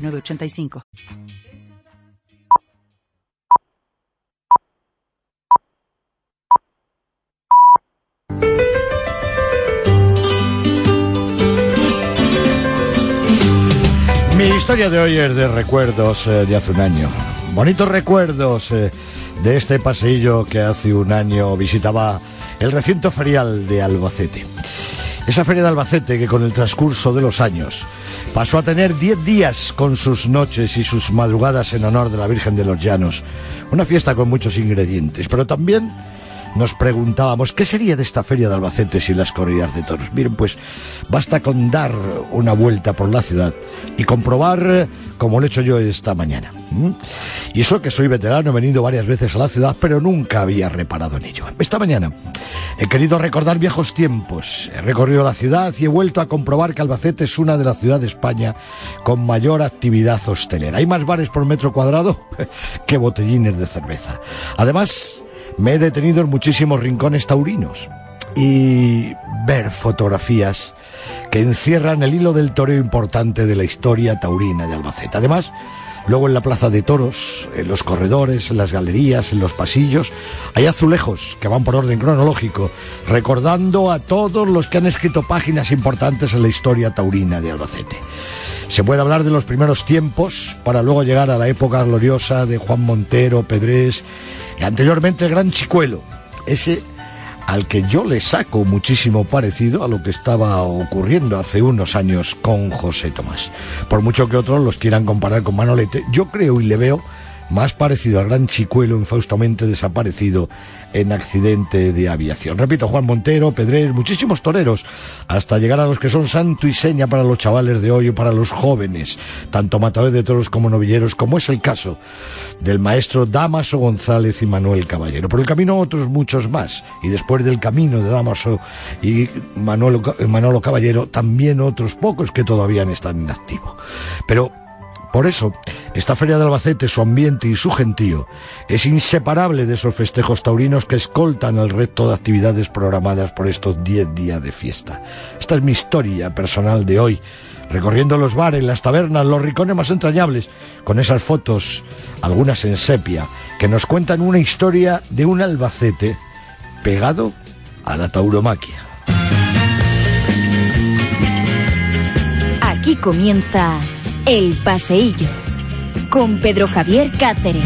985. Mi historia de hoy es de recuerdos eh, de hace un año. Bonitos recuerdos eh, de este paseillo que hace un año visitaba el recinto ferial de Albacete. Esa feria de Albacete que con el transcurso de los años pasó a tener diez días con sus noches y sus madrugadas en honor de la Virgen de los Llanos. Una fiesta con muchos ingredientes, pero también nos preguntábamos qué sería de esta feria de Albacete sin las corridas de toros. Miren, pues basta con dar una vuelta por la ciudad y comprobar como lo he hecho yo esta mañana. Y eso que soy veterano, he venido varias veces a la ciudad, pero nunca había reparado en ello. Esta mañana he querido recordar viejos tiempos. He recorrido la ciudad y he vuelto a comprobar que Albacete es una de las ciudades de España con mayor actividad hostelera. Hay más bares por metro cuadrado que botellines de cerveza. Además, me he detenido en muchísimos rincones taurinos y ver fotografías que encierran el hilo del toreo importante de la historia taurina de Albacete. Además, luego en la plaza de toros, en los corredores, en las galerías, en los pasillos, hay azulejos que van por orden cronológico, recordando a todos los que han escrito páginas importantes en la historia taurina de Albacete. Se puede hablar de los primeros tiempos para luego llegar a la época gloriosa de Juan Montero, Pedrés anteriormente el Gran Chicuelo, ese al que yo le saco muchísimo parecido a lo que estaba ocurriendo hace unos años con José Tomás. Por mucho que otros los quieran comparar con Manolete, yo creo y le veo más parecido al gran chicuelo infaustamente desaparecido en accidente de aviación. Repito, Juan Montero, Pedrés, muchísimos toreros, hasta llegar a los que son santo y seña para los chavales de hoy o para los jóvenes, tanto matadores de toros como novilleros, como es el caso del maestro Damaso González y Manuel Caballero. Por el camino otros muchos más, y después del camino de Damaso y Manolo, Manolo Caballero, también otros pocos que todavía están en activo. Pero por eso, esta feria de Albacete, su ambiente y su gentío es inseparable de esos festejos taurinos que escoltan el resto de actividades programadas por estos diez días de fiesta. Esta es mi historia personal de hoy, recorriendo los bares, las tabernas, los ricones más entrañables, con esas fotos, algunas en sepia, que nos cuentan una historia de un Albacete pegado a la tauromaquia. Aquí comienza el Paseillo, con Pedro Javier Cáceres.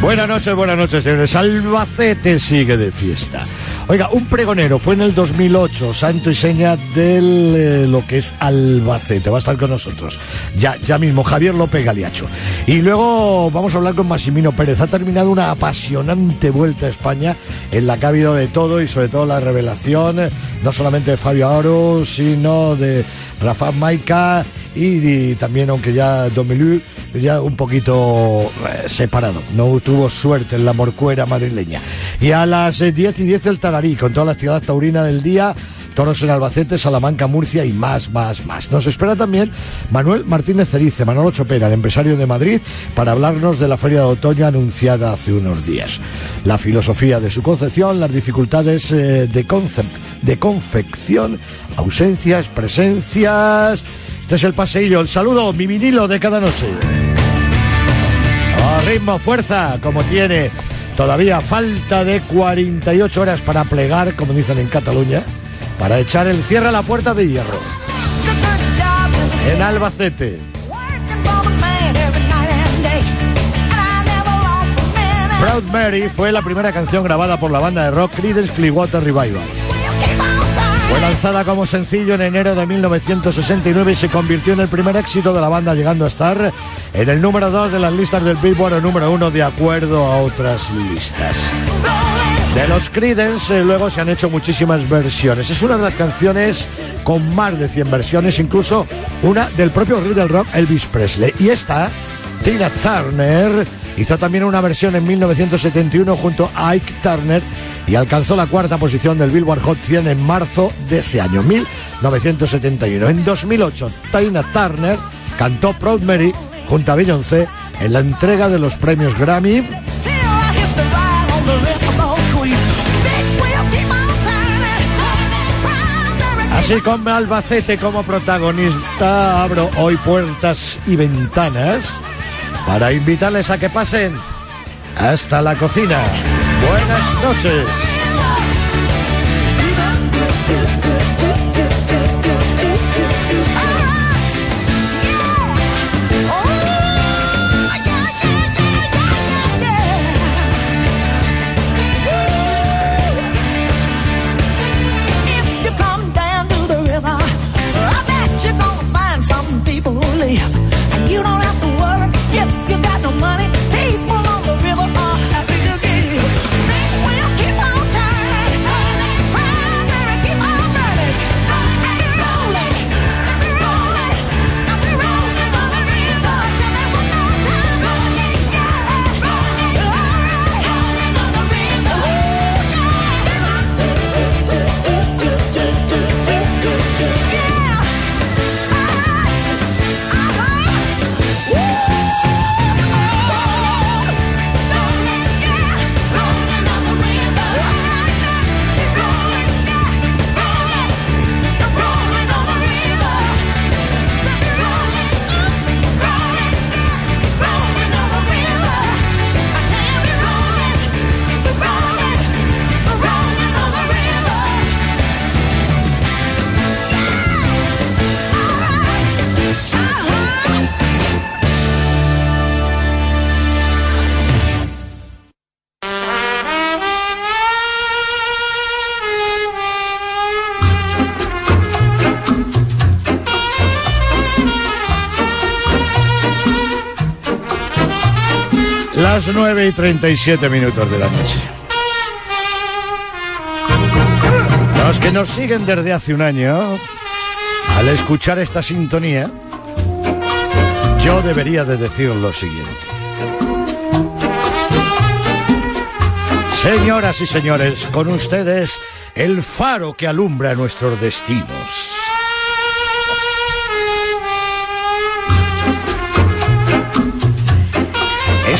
Buenas noches, buenas noches, señores. Albacete sigue de fiesta. Oiga, un pregonero fue en el 2008, santo y seña de eh, lo que es Albacete. Va a estar con nosotros. Ya, ya mismo, Javier López Galiacho. Y luego vamos a hablar con Massimino Pérez. Ha terminado una apasionante vuelta a España en la que ha habido de todo y sobre todo la revelación, eh, no solamente de Fabio Aro, sino de Rafa Maica y, también, aunque ya Domelu ya un poquito eh, separado, no tuvo suerte en la morcuera madrileña. Y a las 10 eh, y 10 el Tadarí, con toda la actividad taurina del día, toros en Albacete, Salamanca, Murcia y más, más, más. Nos espera también Manuel Martínez Cerice, Manolo Chopera, el empresario de Madrid, para hablarnos de la Feria de Otoño anunciada hace unos días. La filosofía de su concepción, las dificultades eh, de, confección, ausencias, presencias este es el paseillo, el saludo, mi vinilo de cada noche. Oh, ritmo, fuerza, como tiene. Todavía falta de 48 horas para plegar, como dicen en Cataluña, para echar el cierre a la puerta de hierro. En Albacete. Proud Mary fue la primera canción grabada por la banda de rock Creedence Clearwater Revival. Fue lanzada como sencillo en enero de 1969 y se convirtió en el primer éxito de la banda, llegando a estar en el número 2 de las listas del Billboard o número 1 de acuerdo a otras listas. De los Creedence eh, luego se han hecho muchísimas versiones. Es una de las canciones con más de 100 versiones, incluso una del propio rey rock Elvis Presley. Y esta, Tina Turner, hizo también una versión en 1971 junto a Ike Turner y alcanzó la cuarta posición del Billboard Hot 100 en marzo de ese año, 1971. En 2008, Tina Turner cantó Proud Mary junto a Beyoncé en la entrega de los premios Grammy Así con Albacete como protagonista, abro hoy puertas y ventanas para invitarles a que pasen hasta la cocina. Buenas noches. 9 y 37 minutos de la noche. Los que nos siguen desde hace un año, al escuchar esta sintonía, yo debería de decir lo siguiente. Señoras y señores, con ustedes el faro que alumbra nuestros destinos.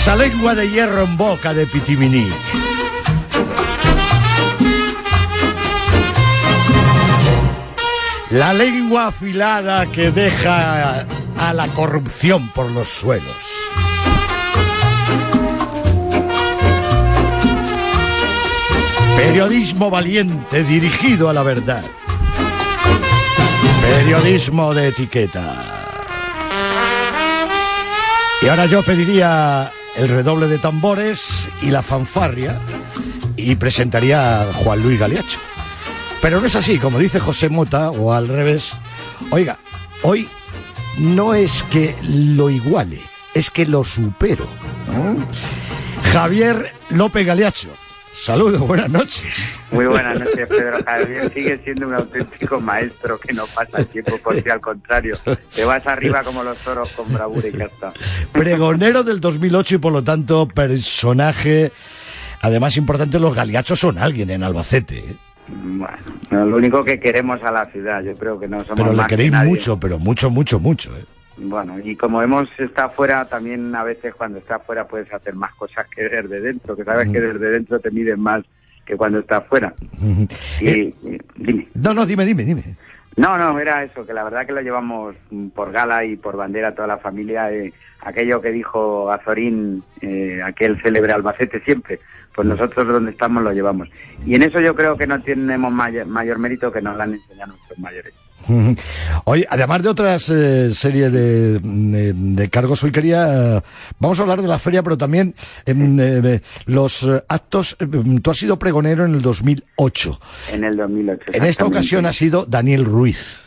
Esa lengua de hierro en boca de Pitiminí. La lengua afilada que deja a la corrupción por los suelos. Periodismo valiente dirigido a la verdad. Periodismo de etiqueta. Y ahora yo pediría el redoble de tambores y la fanfarria y presentaría a Juan Luis Galiacho. Pero no es así, como dice José Mota, o al revés. Oiga, hoy no es que lo iguale, es que lo supero. Javier López Galiacho. Saludos, buenas noches. Muy buenas noches, Pedro Javier. Sigue siendo un auténtico maestro que no pasa el tiempo por si al contrario. Te vas arriba como los toros con bravura y ya está. Pregonero del 2008 y por lo tanto personaje. Además, importante, los galiachos son alguien en Albacete. ¿eh? Bueno, lo único que queremos a la ciudad, yo creo que no somos Pero le queréis que mucho, pero mucho, mucho, mucho. ¿eh? Bueno, y como hemos estado fuera, también a veces cuando estás fuera puedes hacer más cosas que desde dentro, que sabes que desde dentro te miden más que cuando estás fuera. Y, Eh, dime. No, no, dime, dime, dime. No, no, era eso, que la verdad que lo llevamos por gala y por bandera toda la familia. eh, aquello que dijo Azorín, eh, aquel célebre Albacete siempre, pues nosotros donde estamos lo llevamos. Y en eso yo creo que no tenemos mayor, mayor mérito que nos lo han enseñado nuestros mayores. Oye, además de otras eh, serie de, de- de cargos, hoy quería. vamos a hablar de la feria, pero también em, eh, los eh, actos. em, tú has sido pregonero en el 2008. En el 2008. En esta ocasión ha sido Daniel Ruiz.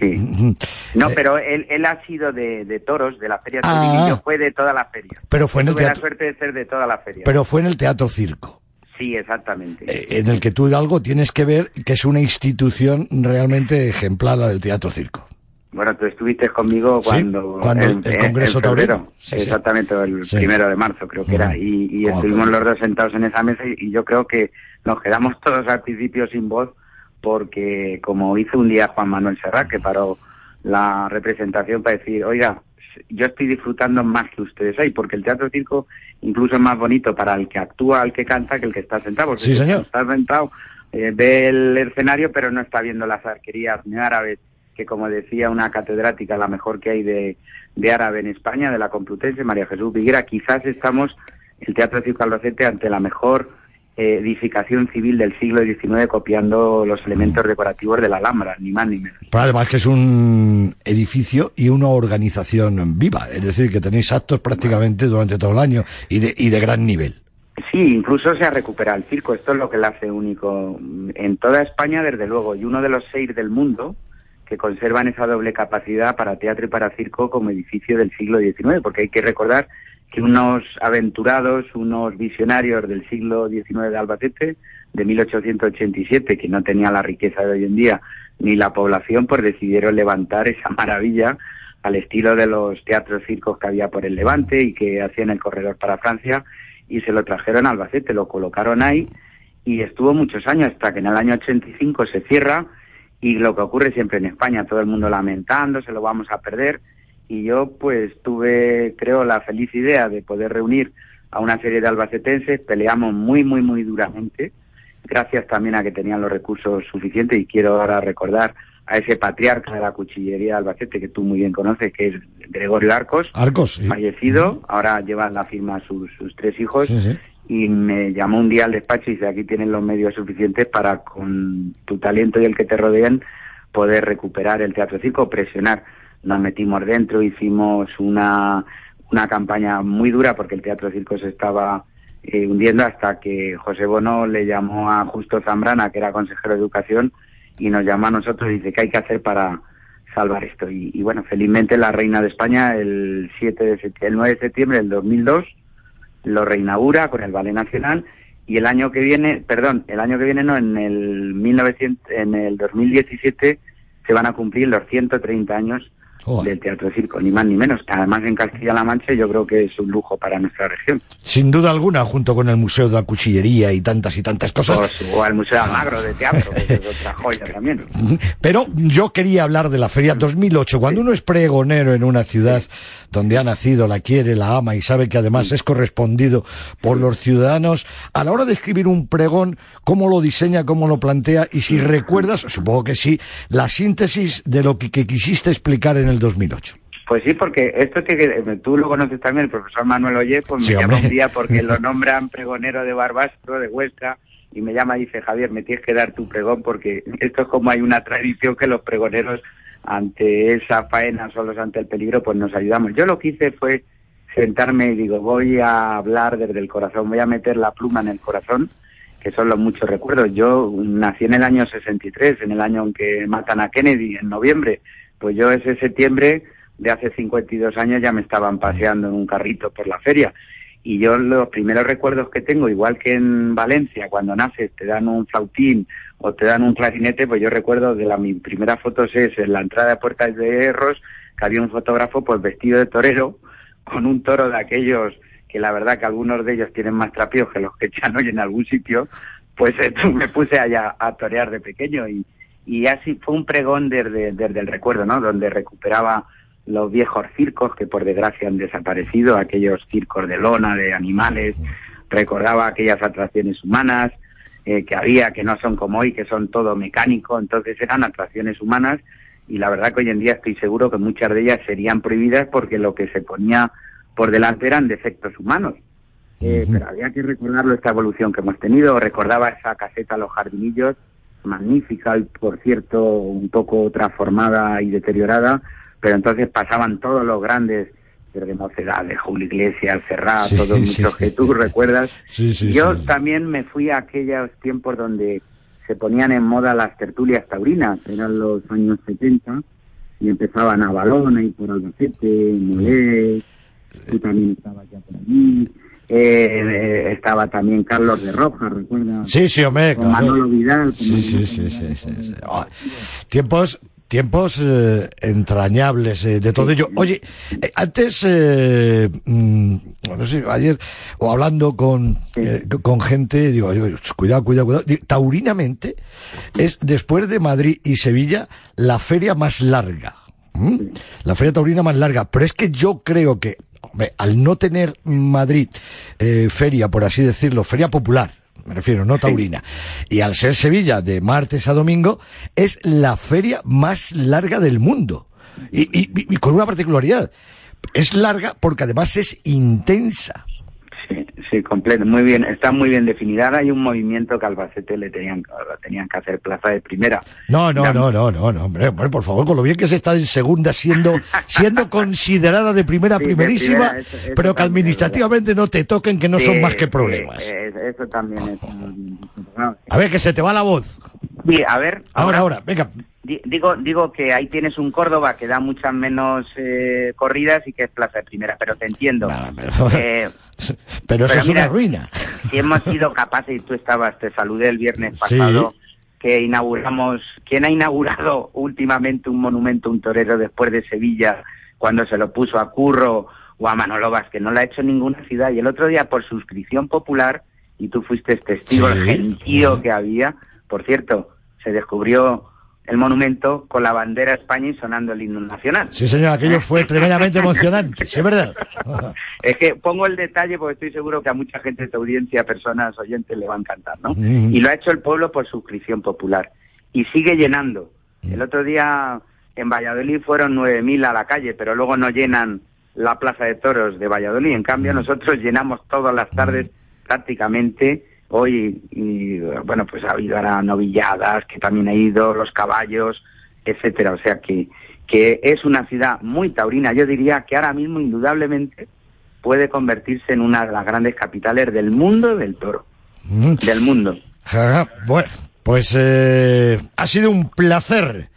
Sí. No, Eh, pero él, él ha sido de, de toros, de la feria Ah. Yo fue de toda la feria. Pero fue en el Tuve la teatro. suerte de ser de toda la feria. Pero fue en el Teatro Circo. Sí, Sí, exactamente. Eh, en el que tú algo tienes que ver que es una institución realmente ejemplar la del teatro circo. Bueno, tú estuviste conmigo cuando... cuando el, Congreso Taurino. exactamente, el primero de marzo creo que era. Y, estuvimos los dos sentados en esa mesa y, yo creo que nos quedamos todos al principio sin voz porque como hizo un día Juan Manuel Serrat, que paró la representación para decir, oiga, yo estoy disfrutando más que ustedes ahí, porque el teatro circo incluso es más bonito para el que actúa, el que canta, que el que está sentado. sí, señor. Está sentado, eh, ve el escenario, pero no está viendo las arquerías ni árabes que como decía una catedrática, la mejor que hay de, de árabe en España, de la Complutense, María Jesús Viguera, quizás estamos, el Teatro Circo Albacete, ante la mejor edificación civil del siglo XIX copiando los elementos decorativos de la Alhambra, ni más ni menos. Pero además que es un edificio y una organización viva, es decir, que tenéis actos prácticamente durante todo el año y de, y de gran nivel. Sí, incluso se ha recuperado el circo, esto es lo que lo hace único en toda España, desde luego, y uno de los seis del mundo, que conservan esa doble capacidad para teatro y para circo como edificio del siglo XIX, porque hay que recordar que unos aventurados, unos visionarios del siglo XIX de Albacete, de 1887, que no tenía la riqueza de hoy en día ni la población, pues decidieron levantar esa maravilla al estilo de los teatros circos que había por el Levante y que hacían el corredor para Francia y se lo trajeron a Albacete, lo colocaron ahí y estuvo muchos años hasta que en el año 85 se cierra y lo que ocurre siempre en España, todo el mundo lamentando, se lo vamos a perder. Y yo pues tuve, creo, la feliz idea de poder reunir a una serie de albacetenses, peleamos muy, muy, muy duramente, gracias también a que tenían los recursos suficientes. Y quiero ahora recordar a ese patriarca de la cuchillería de Albacete que tú muy bien conoces, que es Gregorio Arcos, Arcos fallecido, ahora llevan la firma sus, sus tres hijos, y me llamó un día al despacho y dice, aquí tienen los medios suficientes para, con tu talento y el que te rodean, poder recuperar el teatro circo, presionar. Nos metimos dentro, hicimos una, una campaña muy dura porque el teatro circo se estaba eh, hundiendo hasta que José Bono le llamó a Justo Zambrana, que era consejero de educación, y nos llamó a nosotros y dice, ¿qué hay que hacer para salvar esto? Y, y bueno, felizmente la Reina de España el, 7 de el 9 de septiembre del 2002 lo reinaugura con el Ballet Nacional y el año que viene, perdón, el año que viene no, en el 1900, en el 2017 se van a cumplir los 130 años del Teatro Circo, ni más ni menos. Además, en Castilla-La Mancha yo creo que es un lujo para nuestra región. Sin duda alguna, junto con el Museo de la Cuchillería y tantas y tantas cosas. Pues, o el Museo Almagro de Teatro, que es otra joya también. Pero yo quería hablar de la Feria 2008. Cuando uno es pregonero en una ciudad donde ha nacido, la quiere, la ama y sabe que además es correspondido por los ciudadanos, a la hora de escribir un pregón, ¿cómo lo diseña, cómo lo plantea? Y si recuerdas, supongo que sí, la síntesis de lo que, quisiste explicar en el 2008. Pues sí, porque esto que tú lo conoces también, el profesor Manuel Oye, pues me llama un día porque lo nombran pregonero de Barbastro, de Huesca, y me llama y dice, Javier, me tienes que dar tu pregón porque esto es como hay una tradición que los pregoneros ante esa faena, solos ante el peligro, pues nos ayudamos. Yo lo que hice fue sentarme y digo, voy a hablar desde el corazón, voy a meter la pluma en el corazón, que son los muchos recuerdos. Yo nací en el año 63, en el año en que matan a Kennedy, en noviembre. Pues yo ese septiembre de hace 52 años ya me estaban paseando en un carrito por la feria. Y yo los primeros recuerdos que tengo, igual que en Valencia, cuando naces te dan un flautín o te dan un clarinete, pues yo recuerdo de la mi primera foto es en la entrada de Puertas de Erros, que había un fotógrafo pues vestido de torero, con un toro de aquellos que la verdad que algunos de ellos tienen más trapíos que los que echan hoy en algún sitio, pues me puse allá a torear de pequeño y, y así fue un pregón desde, desde el recuerdo, ¿no? Donde recuperaba los viejos circos que por desgracia han desaparecido, aquellos circos de lona, de animales, recordaba aquellas atracciones humanas eh, que había, que no son como hoy, que son todo mecánico, entonces eran atracciones humanas y la verdad que hoy en día estoy seguro que muchas de ellas serían prohibidas porque lo que se ponía por delante eran defectos humanos. Eh, pero había que recordarlo, esta evolución que hemos tenido. Recordaba esa caseta Los Jardinillos, magnífica y, por cierto, un poco transformada y deteriorada, pero entonces pasaban todos los grandes de Mocedad, de Julio Iglesias, Serrat, todos muchos que tú recuerdas. Yo también me fui a aquellos tiempos donde se ponían en moda las tertulias taurinas, eran los años 70, y empezaban a Balón, ahí por Albacete, Molé, tú también estabas ya por allí, eh, estaba también Carlos de Roja, ¿recuerdas? Sí, sí, hombre. Con Manolo Vidal. con Sí, sí, sí, sí, sí, sí. Oh, tiempos tiempos eh, entrañables eh, de todo ello. Oye, eh, antes, eh, mm, no sé, ayer, o hablando con, eh, con gente, digo, digo, cuidado, cuidado, cuidado. Taurinamente, es después de Madrid y Sevilla la feria más larga. La feria taurina más larga. Pero es que yo creo que, hombre, al no tener Madrid eh, feria, por así decirlo, feria popular, me refiero, no taurina, y al ser Sevilla de martes a domingo, es la feria más larga del mundo. Y, y- y con una particularidad. Es larga porque además es intensa. Sí, completo, muy bien, está muy bien definida. Ahora hay un movimiento que Albacete le tenían, tenían que hacer plaza de primera. No, no, no, no, no, no, hombre, hombre, por favor, con lo bien que se está en segunda, siendo, siendo considerada de primera, Sí, de primerísima, primera, eso- eso pero que administrativamente no te toquen, que no son más que problemas. eh, eso también es. no, A ver, que se te va la voz. sí, a ver. Ahora, ahora, venga. Di- Digo, digo que ahí tienes un Córdoba que da muchas menos eh, corridas y que es plaza de primera, pero te entiendo. Nada, pero- Eh, Pero eso es mira, una ruina. si hemos sido capaces, y tú estabas, te saludé el viernes Sí. pasado, que inauguramos, ¿quién ha inaugurado últimamente un monumento, un torero después de Sevilla, cuando se lo puso a Curro o a Manolo que No lo ha hecho ninguna ciudad. Y el otro día, por suscripción popular, y tú fuiste testigo Sí. del gentío que había, por cierto, se descubrió el monumento con la bandera de España y sonando el himno nacional. Sí, señor, aquello fue tremendamente emocionante, ¿sí es verdad? Es que pongo el detalle porque estoy seguro que a mucha gente de tu audiencia, personas oyentes, le va a encantar, ¿no? Y lo ha hecho el pueblo por suscripción popular. Y sigue llenando. El otro día en Valladolid fueron 9.000 a la calle, pero luego no llenan la Plaza de Toros de Valladolid. En cambio, nosotros llenamos todas las tardes prácticamente. Hoy, y, bueno, pues ha habido ahora novilladas, que también ha ido, los caballos, etcétera. O sea que, que es una ciudad muy taurina. Yo diría que ahora mismo, indudablemente, puede convertirse en una de las grandes capitales del mundo del toro. Mm. Del mundo. Ajá, Bueno, pues eh, ha sido un placer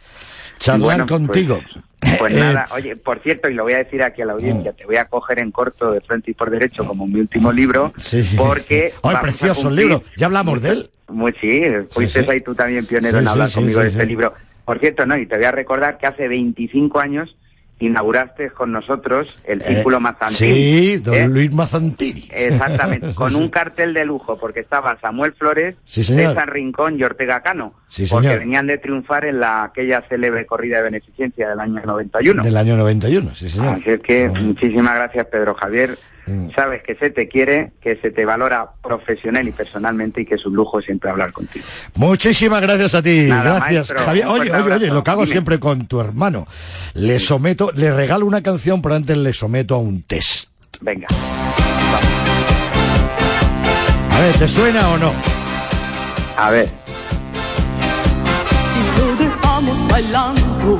charlar Bueno, pues- contigo. Pues Eh, nada, oye, por cierto, y lo voy a decir aquí a la audiencia, te voy a coger en corto de frente y por derecho como mi último libro, Sí. porque... ¡Ay, precioso el libro! Ya hablamos de él. Muy, sí, fuiste sí. ahí tú también pionero Sí, en sí, hablar sí, conmigo sí, de este sí. libro. Por cierto, no, y te voy a recordar que hace 25 años inauguraste con nosotros el Eh, Círculo Mazantín. Sí, don ¿eh? Luis Mazantini. Exactamente, con un cartel de lujo, porque estaban Samuel Flores, Sí. César Rincón y Ortega Cano, Sí, porque venían de triunfar en la aquella célebre corrida de beneficencia del año 91. Del año 91, sí, señor. Así es que muchísimas gracias, Pedro Javier. Mm. Sabes que se te quiere, que se te valora profesional y personalmente y que es un lujo siempre hablar contigo. Muchísimas gracias a ti. Nada, gracias, maestro, Javier. Oye, oye, oye, lo que hago Dime. siempre con tu hermano. Le someto, le regalo una canción, pero antes le someto a un test. Venga. A ver, ¿te suena o no? A ver, Si lo dejamos bailando,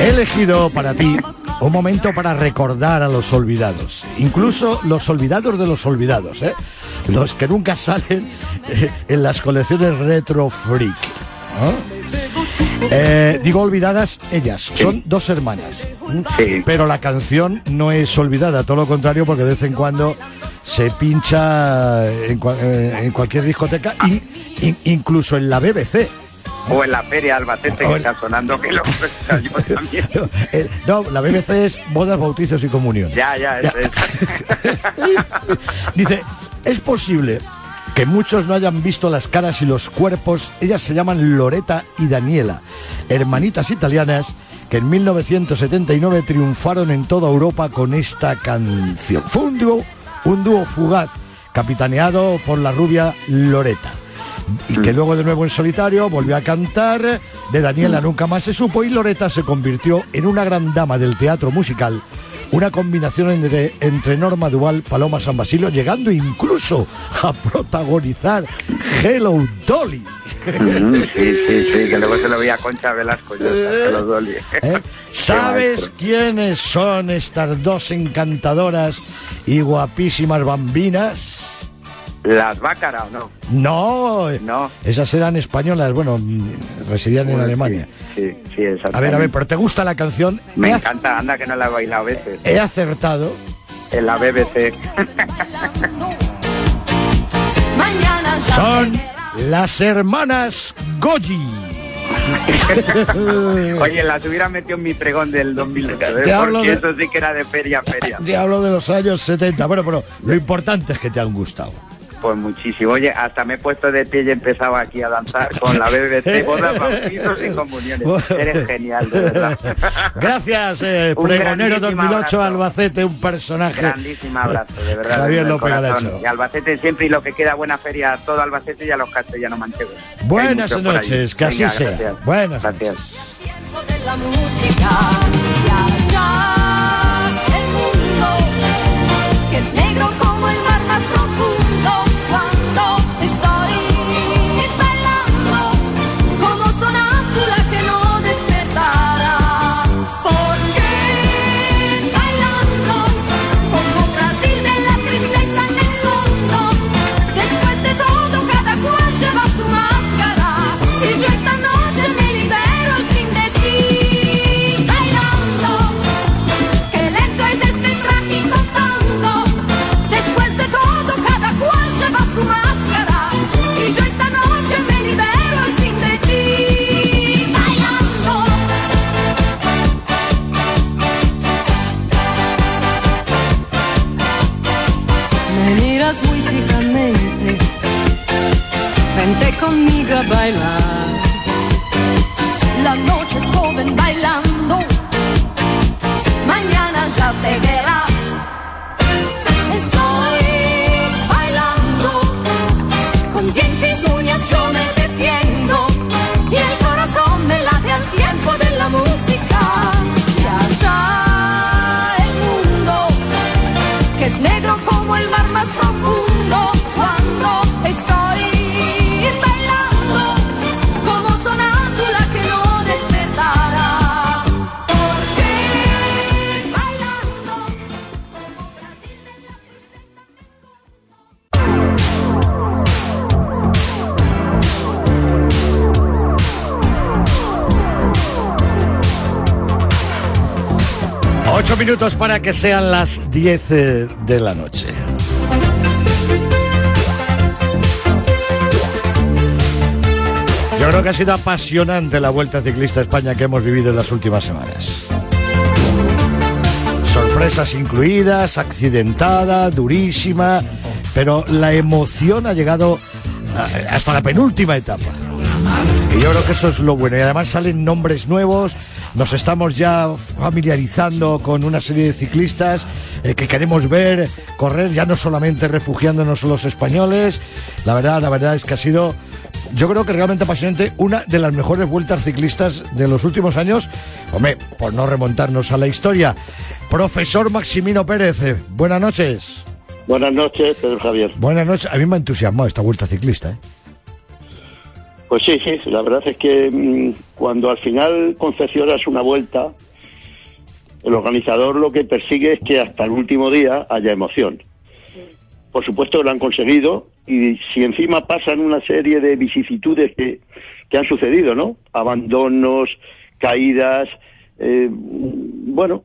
He elegido para ti un momento para recordar a los olvidados, incluso los olvidados de los olvidados, ¿eh? los que nunca salen eh, en las colecciones retro freak. ¿no? Eh, digo olvidadas ellas, son dos hermanas, Sí. pero la canción no es olvidada, todo lo contrario, porque de vez en cuando se pincha en, eh, en cualquier discoteca, y, in- incluso en la BBC. O en la feria Albacete que en- está sonando, que lo yo también. Eh, no, la BBC es bodas, bautizos y comuniones. Ya, ya, Ya. es- Dice, es posible que muchos no hayan visto las caras y los cuerpos. Ellas se llaman Loreta y Daniela, hermanitas italianas que en 1979 triunfaron en toda Europa con esta canción. Fue un dúo, un dúo fugaz, capitaneado por la rubia Loreta. Y que luego de nuevo en solitario volvió a cantar. De Daniela nunca más se supo y Loreta se convirtió en una gran dama del teatro musical. Una combinación entre, entre Norma Duval, Paloma San Basilio, llegando incluso a protagonizar Hello Dolly. Mm, sí, sí, sí, que luego se lo veía a Concha Velasco, que lo dolí. ¿Eh? ¿Sabes quiénes son estas dos encantadoras y guapísimas bambinas? ¿Las Bácara o no? No, No. esas eran españolas, bueno, mm, residían en Alemania. Sí, sí, sí, exactamente. A ver, a ver, pero ¿te gusta la canción? Me encanta, anda que no la he bailado a veces. He acertado. En la BBC. Son las hermanas Goyi. Oye, las hubiera metido en mi pregón del 2009, Te hablo porque de- eso sí que era de feria a feria. Te hablo de los años 70. Bueno, pero lo importante es que te han gustado. Pues muchísimo. Oye, hasta me he puesto de pie y he empezado aquí a danzar con la BBC, bodas, bautizos y comuniones. Eres genial, de verdad. Gracias, eh, pregonero grandísimo 2008 abrazo. Albacete, un personaje. Grandísimo abrazo, de verdad. Javier López. Galacho. Y Albacete siempre y lo que queda buena feria a todo Albacete y a los castellanos manchegos. Buenas noches, que así Venga, sea. gracias. Buenas Gracias. noches. tiempo de la música y allá el mundo que es negro como el para que sean las 10 eh, de la noche. Yo creo que ha sido apasionante la Vuelta Ciclista a España que hemos vivido en las últimas semanas. Sorpresas incluidas, accidentada, durísima, pero la emoción ha llegado a- hasta la penúltima etapa. Y yo creo que eso es lo bueno. Y además salen nombres nuevos, nos estamos ya familiarizando con una serie de ciclistas eh, que queremos ver correr, ya no solamente refugiándonos los españoles. La verdad, la verdad es que ha sido, yo creo que realmente apasionante, una de las mejores vueltas ciclistas de los últimos años. Hombre, por no remontarnos a la historia. Profesor Maximino Pérez, eh, buenas noches. Buenas noches, Pedro Javier. Buenas noches. A mí me ha entusiasmado esta vuelta ciclista. ¿eh? Pues sí, sí, la verdad es que mm, cuando al final concesionas una vuelta, el organizador lo que persigue es que hasta el último día haya emoción. Por supuesto lo han conseguido y si encima pasan una serie de vicisitudes que, que han sucedido, ¿no? Abandonos, caídas, eh, bueno,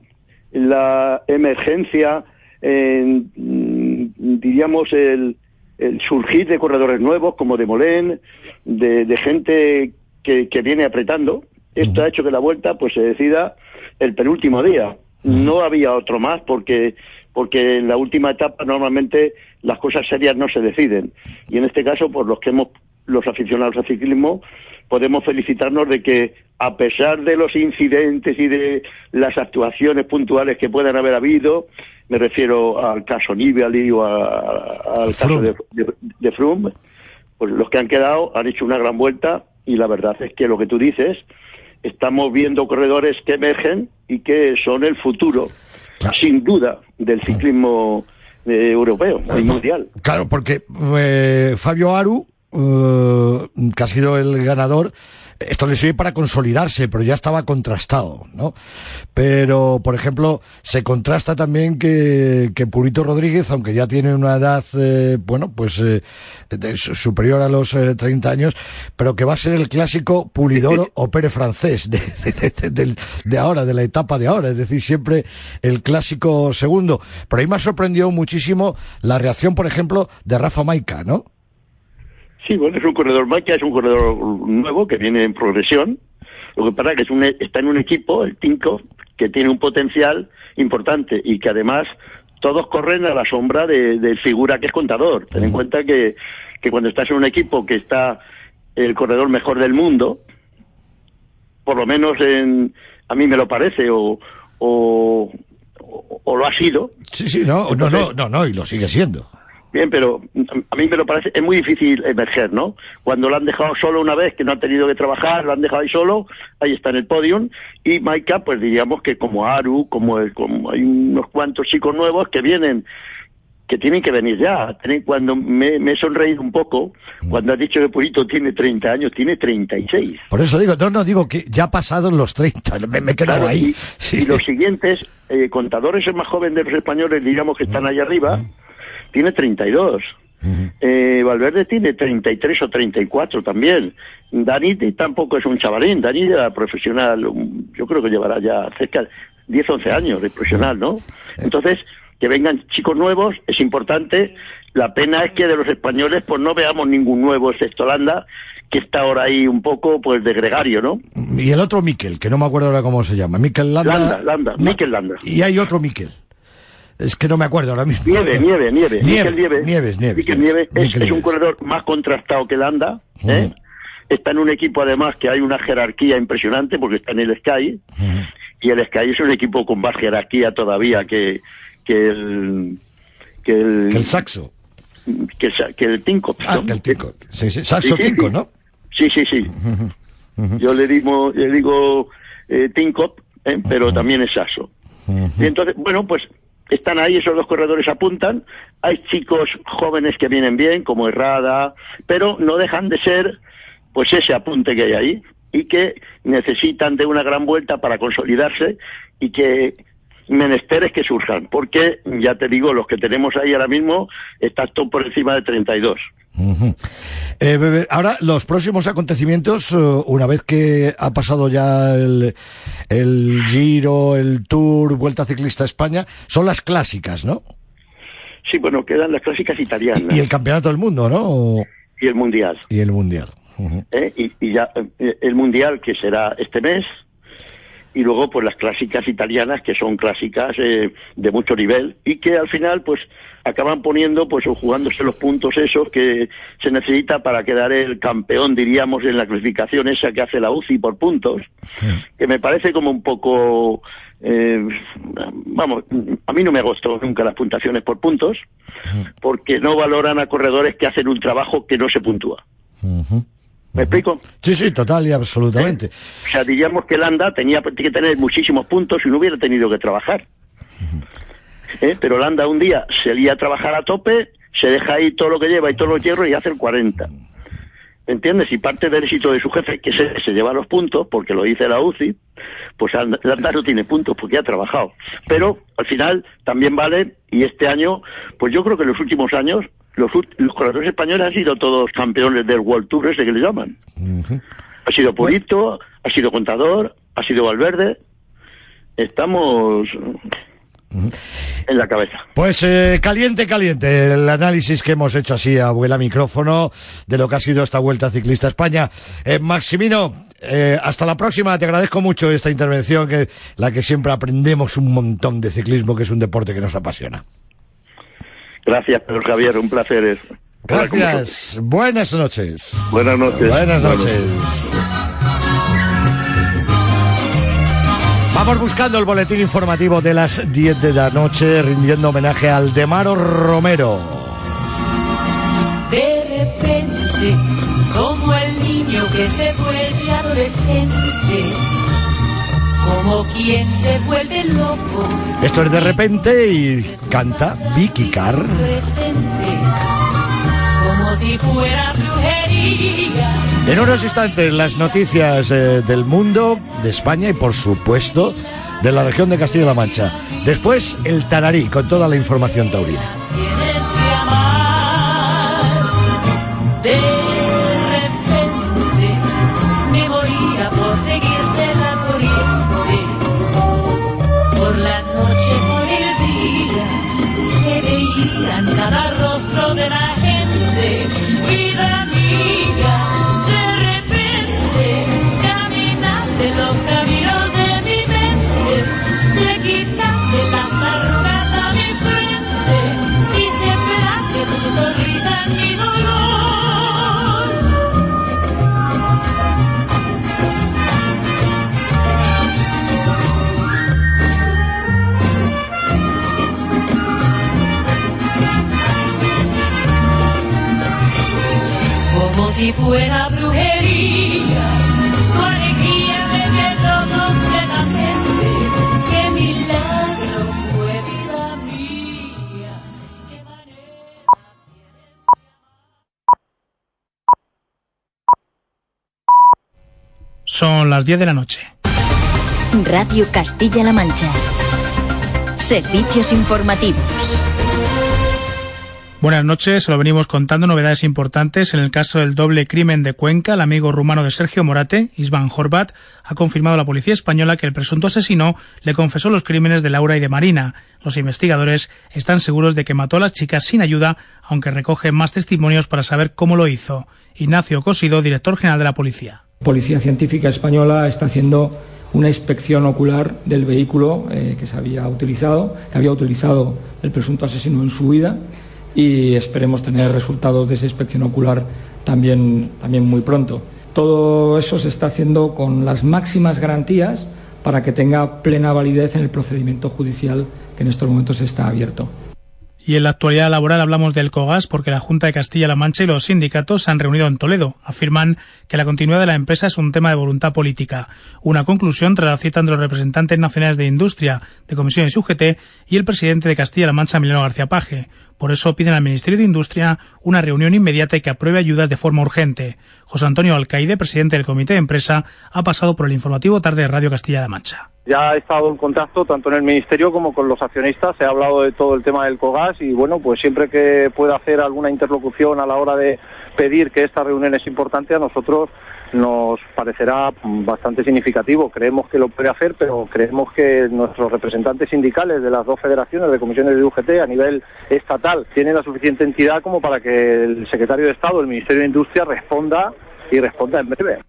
la emergencia, en, mm, diríamos, el, el surgir de corredores nuevos como de Molén, de, de gente que, que viene apretando. Esto ha hecho que la vuelta pues se decida el penúltimo día. No había otro más porque porque en la última etapa normalmente las cosas serias no se deciden y en este caso por los que hemos los aficionados al ciclismo podemos felicitarnos de que a pesar de los incidentes y de las actuaciones puntuales que puedan haber habido, me refiero al caso Nibali o a- al caso de, de, de Froome, pues los que han quedado han hecho una gran vuelta y la verdad es que lo que tú dices, estamos viendo corredores que emergen y que son el futuro, Claro. sin duda, del ciclismo eh, europeo y mundial. Claro, porque eh, Fabio Aru, eh, que ha sido el ganador, esto le sirve para consolidarse, pero ya estaba contrastado, ¿no? Pero, por ejemplo, se contrasta también que, que Purito Rodríguez, aunque ya tiene una edad, eh, bueno, pues eh, de- su- superior a los eh, 30 años, pero que va a ser el clásico Pulidor o Pérez francés de, de- de- ahora, de la etapa de ahora, es decir, siempre el clásico segundo. Pero ahí me ha sorprendido muchísimo la reacción, por ejemplo, de Rafa Maica, ¿no? Sí, bueno, es un corredor Maika, es un corredor nuevo que viene en progresión. Lo que pasa es que es un, está en un equipo, el Tinko, que tiene un potencial importante y que además todos corren a la sombra de, de figura que es contador. Ten en cuenta que, que cuando estás en un equipo que está el corredor mejor del mundo, por lo menos en, a mí me lo parece, o, o, o- o lo ha sido, Sí, sí, no, no, no, no, no, y lo sigue siendo. Bien, pero a mí me lo parece, es muy difícil emerger, ¿no? Cuando lo han dejado solo una vez, que no han tenido que trabajar, lo han dejado ahí solo, ahí está en el podium, y Maika, pues diríamos que como Aru, como, el- como hay unos cuantos chicos nuevos que vienen, que tienen que venir ya. Cuando me, me he sonreído un poco, cuando has dicho que Purito tiene 30 años, tiene 36. Por eso digo, no, no, digo que ya pasaron los 30, me, me he quedado Claro, ahí. y, Sí. y los siguientes, eh, contadores, el más joven de los españoles, diríamos que están ahí arriba, tiene 32. Eh, Valverde tiene 33 o 34 también. Dani tampoco es un chavalín, Dani ya profesional, yo creo que llevará ya cerca de 10, 11 años de profesional, ¿no? Entonces, que vengan chicos nuevos es importante. La pena es que de los españoles pues no veamos ningún nuevo, excepto Holanda, que está ahora ahí un poco pues de gregario, ¿no? Y el otro Miquel, que no me acuerdo ahora cómo se llama. Miquel Landa. Landa, Landa, Mikel Landa. Y hay otro Miquel. Es que no me acuerdo ahora mismo. Nieve, nieve, nieve. Nieve. Nieves, Nieves. Mikel Nieve es, un Nieves. corredor más contrastado que Landa. ¿eh? Está en un equipo, además, que hay una jerarquía impresionante porque está en el Sky. Y el Sky es un equipo con más jerarquía todavía que, que el. Que el, Que el saxo. que, el- que el Tinkoff, Ah, ¿no? que el Tinko. Sí, sí, saxo Sí, Tinko. ¿no? Sí, sí, sí. Yo le digo, le digo eh, ¿eh? pero también es Sasso. Y entonces, bueno, pues están ahí, esos dos corredores apuntan. Hay chicos jóvenes que vienen bien, como Herrada, pero no dejan de ser, pues ese apunte que hay ahí y que necesitan de una gran vuelta para consolidarse y que menesteres que surjan, porque ya te digo, los que tenemos ahí ahora mismo están por encima de 32. Ujú. Eh, bebé, ahora, los próximos acontecimientos, eh, una vez que ha pasado ya el, el Giro, el Tour, Vuelta Ciclista a España, son las clásicas, ¿no? Sí, bueno, quedan las clásicas italianas Y el Campeonato del Mundo, ¿no? O- y el mundial. Y el Mundial. ¿eh? y, y ya eh, el mundial que será este mes y luego pues las clásicas italianas que son clásicas eh, de mucho nivel y que al final pues acaban poniendo pues o jugándose los puntos esos que se necesita para quedar el campeón diríamos en la clasificación esa que hace la UCI por puntos que me parece como un poco eh, vamos a mí no me gustó nunca las puntuaciones por puntos porque no valoran a corredores que hacen un trabajo que no se puntúa. ¿me explico? Sí, sí, total y absolutamente. O sea, diríamos que Landa tenía que tener muchísimos puntos y no hubiera tenido que trabajar. ¿Eh? Pero Landa un día se lía a trabajar a tope, se deja ahí todo lo que lleva y todos los hierros y hace el 40. ¿Me entiendes? Y parte del éxito de su jefe, que se, se lleva los puntos, porque lo dice la UCI, pues Landa no tiene puntos porque ha trabajado. Pero al final también vale, y este año, pues yo creo que en los últimos años, los, los corredores españoles han sido todos campeones del World Tour, ese que le llaman. Ha sido Purito, ha sido Contador, ha sido Valverde. Estamos en la cabeza. Pues eh, caliente, caliente el análisis que hemos hecho así a abuela micrófono de lo que ha sido esta Vuelta Ciclista a España. Eh, Maximino, eh, hasta la próxima. Te agradezco mucho esta intervención, que la que siempre aprendemos un montón de ciclismo, que es un deporte que nos apasiona. Gracias, Pedro Javier, un placer. Gracias. Buenas noches. Buenas noches. Buenas noches. Vamos buscando el boletín informativo de las 10 de la noche, rindiendo homenaje al Demaro Romero. De repente, como el niño que se vuelve adolescente, como quien se vuelve loco. Esto es de repente y canta Vicky Carr. Presente, como si fuera brujería. En unos instantes las noticias eh, del mundo, de España y por supuesto de la región de Castilla-La Mancha. Después el Tararí con toda la información taurina. Si fuera brujería. Tu alegría de verlo completamente. Qué milagro fue vida mía. Qué manera Son las 10 de la noche. Radio Castilla-La Mancha. Servicios informativos. Buenas noches, lo venimos contando novedades importantes en el caso del doble crimen de Cuenca. El amigo rumano de Sergio Morate, Isvan Horvat, ha confirmado a la policía española que el presunto asesino le confesó los crímenes de Laura y de Marina. Los investigadores están seguros de que mató a las chicas sin ayuda, aunque recogen más testimonios para saber cómo lo hizo. Ignacio Cosido, director general de la policía. Policía Científica Española está haciendo una inspección ocular del vehículo eh, que se había utilizado, que había utilizado el presunto asesino en su huida y esperemos tener resultados de esa inspección ocular también, también muy pronto. Todo eso se está haciendo con las máximas garantías para que tenga plena validez en el procedimiento judicial que en estos momentos está abierto. Y en la actualidad laboral hablamos del COGAS porque la Junta de Castilla-La Mancha y los sindicatos se han reunido en Toledo. Afirman que la continuidad de la empresa es un tema de voluntad política. Una conclusión tras la cita entre los representantes nacionales de Industria, de Comisiones UGT y el presidente de Castilla-La Mancha, Emiliano García Paje. Por eso piden al Ministerio de Industria una reunión inmediata y que apruebe ayudas de forma urgente. José Antonio Alcaide, presidente del Comité de Empresa, ha pasado por el informativo tarde de Radio Castilla-La Mancha. Ya he estado en contacto tanto en el Ministerio como con los accionistas, se ha hablado de todo el tema del COGAS y bueno, pues siempre que pueda hacer alguna interlocución a la hora de pedir que esta reunión es importante, a nosotros nos parecerá bastante significativo. Creemos que lo puede hacer, pero creemos que nuestros representantes sindicales de las dos federaciones de comisiones de UGT a nivel estatal tienen la suficiente entidad como para que el secretario de Estado, el Ministerio de Industria, responda y responda en breve.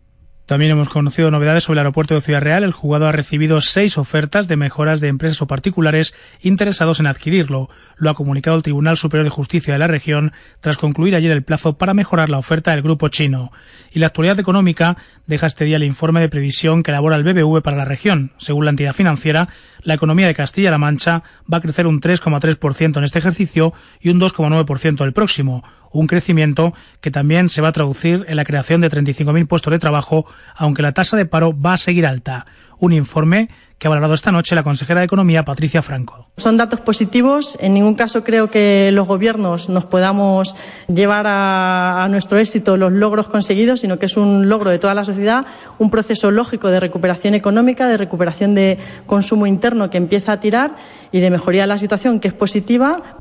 También hemos conocido novedades sobre el aeropuerto de Ciudad Real. El jugador ha recibido seis ofertas de mejoras de empresas o particulares interesados en adquirirlo. Lo ha comunicado el Tribunal Superior de Justicia de la región tras concluir ayer el plazo para mejorar la oferta del grupo chino. Y la actualidad económica deja este día el informe de previsión que elabora el BBV para la región. Según la entidad financiera, la economía de Castilla-La Mancha va a crecer un 3,3% en este ejercicio y un 2,9% el próximo un crecimiento que también se va a traducir en la creación de 35.000 puestos de trabajo, aunque la tasa de paro va a seguir alta. Un informe que ha valorado esta noche la consejera de Economía, Patricia Franco. Son datos positivos. En ningún caso creo que los gobiernos nos podamos llevar a, a, nuestro éxito los logros conseguidos, sino que es un logro de toda la sociedad, un proceso lógico de recuperación económica, de recuperación de consumo interno que empieza a tirar y de mejoría de la situación que es positiva.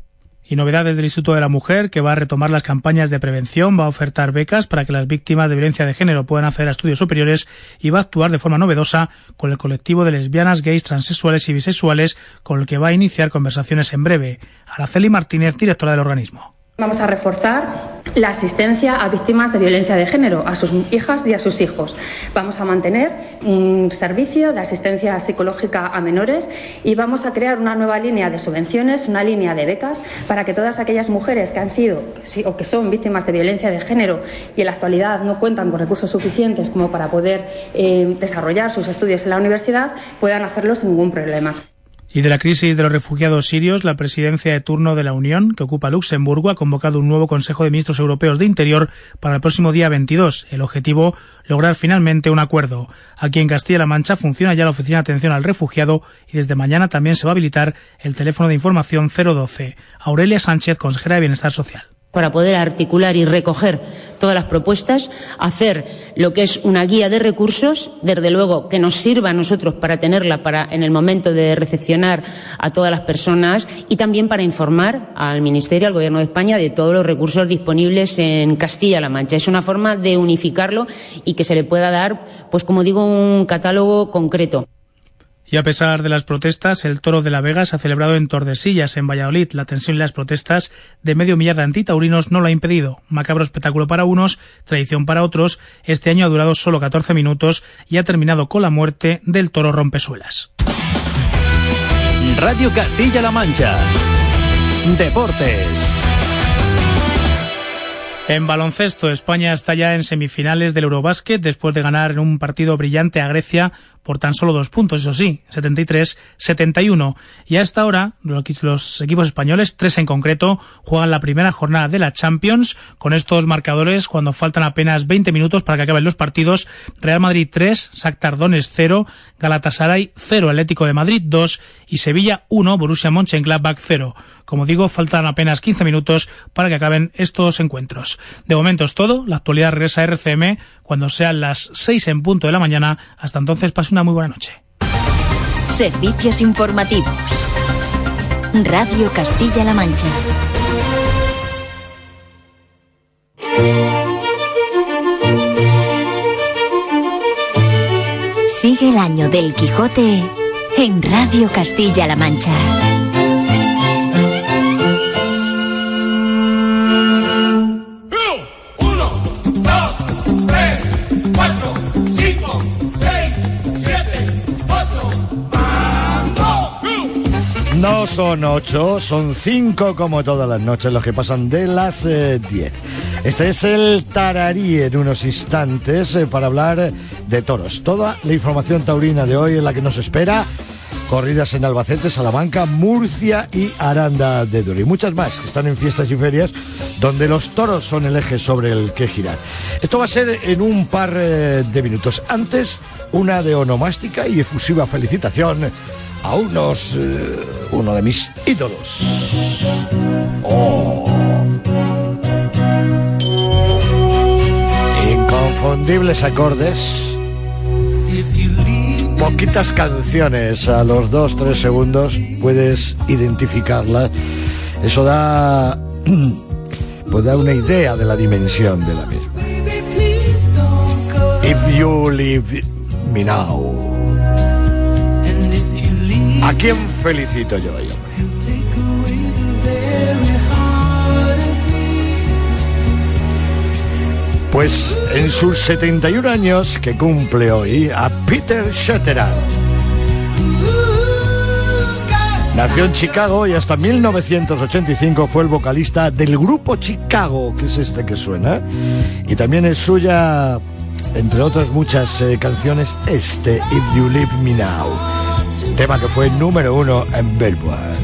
Y novedades del Instituto de la Mujer, que va a retomar las campañas de prevención, va a ofertar becas para que las víctimas de violencia de género puedan acceder a estudios superiores y va a actuar de forma novedosa con el colectivo de lesbianas, gays, transexuales y bisexuales, con el que va a iniciar conversaciones en breve. Araceli Martínez, directora del organismo. Vamos a reforzar la asistencia a víctimas de violencia de género, a sus hijas y a sus hijos. Vamos a mantener un servicio de asistencia psicológica a menores y vamos a crear una nueva línea de subvenciones, una línea de becas, para que todas aquellas mujeres que han sido o que son víctimas de violencia de género y en la actualidad no cuentan con recursos suficientes como para poder eh, desarrollar sus estudios en la universidad puedan hacerlo sin ningún problema. Y de la crisis de los refugiados sirios, la presidencia de turno de la Unión, que ocupa Luxemburgo, ha convocado un nuevo Consejo de Ministros Europeos de Interior para el próximo día 22. El objetivo, lograr finalmente un acuerdo. Aquí en Castilla-La Mancha funciona ya la Oficina de Atención al Refugiado y desde mañana también se va a habilitar el teléfono de información 012. Aurelia Sánchez, consejera de Bienestar Social para poder articular y recoger todas las propuestas, hacer lo que es una guía de recursos, desde luego que nos sirva a nosotros para tenerla para en el momento de recepcionar a todas las personas y también para informar al Ministerio, al Gobierno de España, de todos los recursos disponibles en Castilla-La Mancha. Es una forma de unificarlo y que se le pueda dar, pues como digo, un catálogo concreto. Y a pesar de las protestas, el Toro de la Vega se ha celebrado en Tordesillas, en Valladolid. La tensión y las protestas de medio millar de antitaurinos no lo ha impedido. Macabro espectáculo para unos, tradición para otros. Este año ha durado solo 14 minutos y ha terminado con la muerte del toro rompesuelas. Radio Castilla-La Mancha. Deportes. En baloncesto, España está ya en semifinales del Eurobásquet después de ganar en un partido brillante a Grecia por tan solo dos puntos, eso sí, 73-71. Y a esta hora, los equipos españoles, tres en concreto, juegan la primera jornada de la Champions con estos marcadores cuando faltan apenas 20 minutos para que acaben los partidos. Real Madrid 3, Shakhtar Donetsk 0, Galatasaray 0, Atlético de Madrid 2 y Sevilla 1, Borussia Mönchengladbach 0. Como digo, faltan apenas 15 minutos para que acaben estos encuentros. De momento es todo. La actualidad regresa RCM cuando sean las 6 en punto de la mañana. Hasta entonces, pase una muy buena noche. Servicios informativos. Radio Castilla-La Mancha. Sigue el año del Quijote en Radio Castilla-La Mancha. Son ocho, son cinco como todas las noches, los que pasan de las eh, diez. Este es el Tararí en unos instantes eh, para hablar de toros. Toda la información taurina de hoy es la que nos espera. Corridas en Albacete, Salamanca, Murcia y Aranda de Duero. Y muchas más que están en fiestas y ferias donde los toros son el eje sobre el que girar. Esto va a ser en un par eh, de minutos. Antes, una de onomástica y efusiva felicitación a unos... eh, uno de mis ídolos. Oh. Inconfundibles acordes. Poquitas canciones a los dos, tres segundos puedes identificarlas. Eso da, pues da una idea de la dimensión de la misma. If you leave me now. ¿A quién felicito yo hoy? Pues en sus 71 años que cumple hoy a Peter Shatteran. Nació en Chicago y hasta 1985 fue el vocalista del grupo Chicago, que es este que suena. Y también es suya, entre otras muchas eh, canciones, este If You Leave Me Now. Tema que fue número uno en Billboard.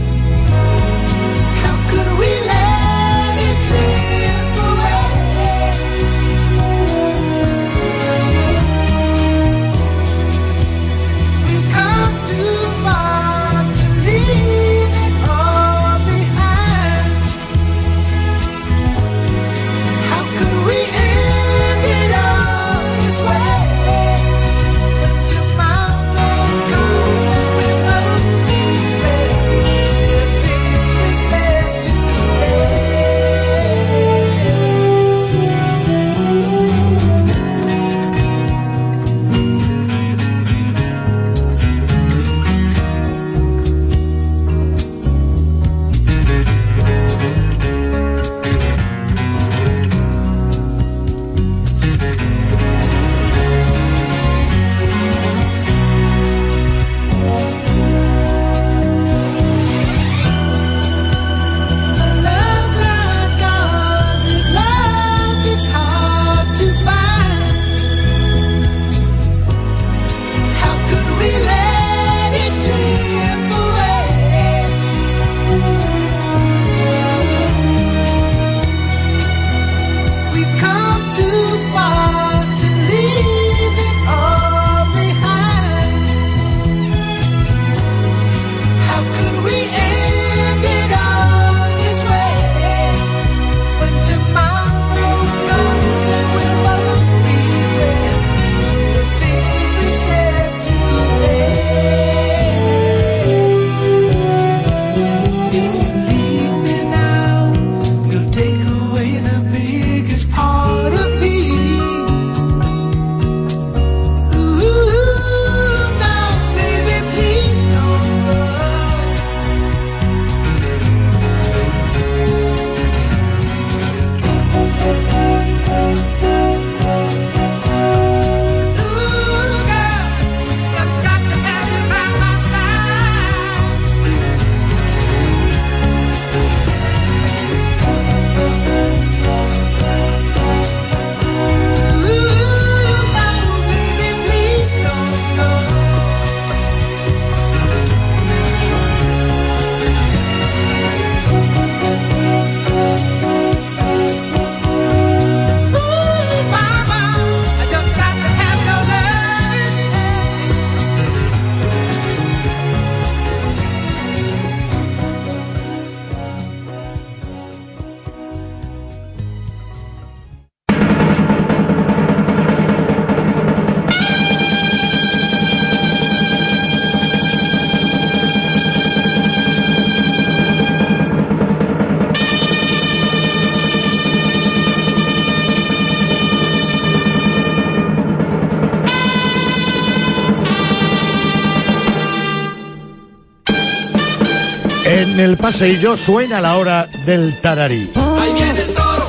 Paseillo suena la hora del tararí. Ahí viene el toro,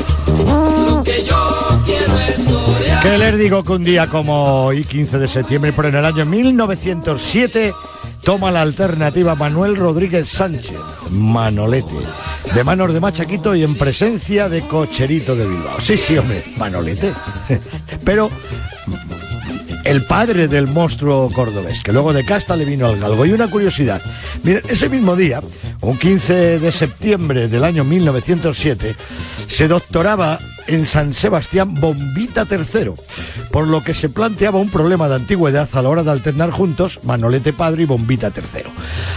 lo que yo quiero es torear. ¿Qué les digo que un día como hoy, 15 de septiembre, pero en el año 1907, toma la alternativa Manuel Rodríguez Sánchez, Manolete, de manos de Machaquito y en presencia de Cocherito de Bilbao. Sí, sí, hombre, Manolete. Pero el padre del monstruo cordobés, que luego de casta le vino al galgo. Y una curiosidad, miren, ese mismo día, un 15 de septiembre del año 1907, se doctoraba en San Sebastián Bombita III, por lo que se planteaba un problema de antigüedad a la hora de alternar juntos Manolete Padre y Bombita III.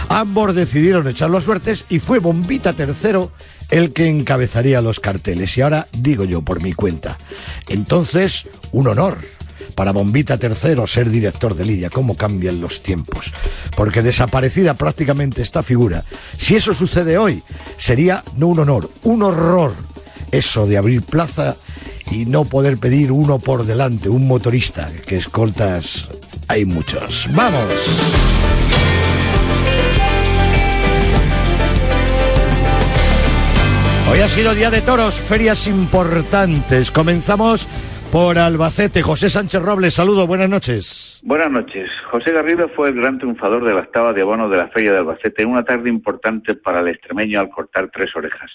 Ambos decidieron echarlo a suertes y fue Bombita III el que encabezaría los carteles. Y ahora digo yo por mi cuenta. Entonces, un honor para Bombita III ser director de Lidia, cómo cambian los tiempos. Porque desaparecida prácticamente esta figura, si eso sucede hoy, sería no un honor, un horror. Eso de abrir plaza y no poder pedir uno por delante, un motorista, que escoltas hay muchos. ¡Vamos! Hoy ha sido día de toros, ferias importantes. Comenzamos por Albacete. José Sánchez Robles, saludo, buenas noches. Buenas noches. José Garrido fue el gran triunfador de la octava de abono de la Feria de Albacete, una tarde importante para el extremeño al cortar tres orejas.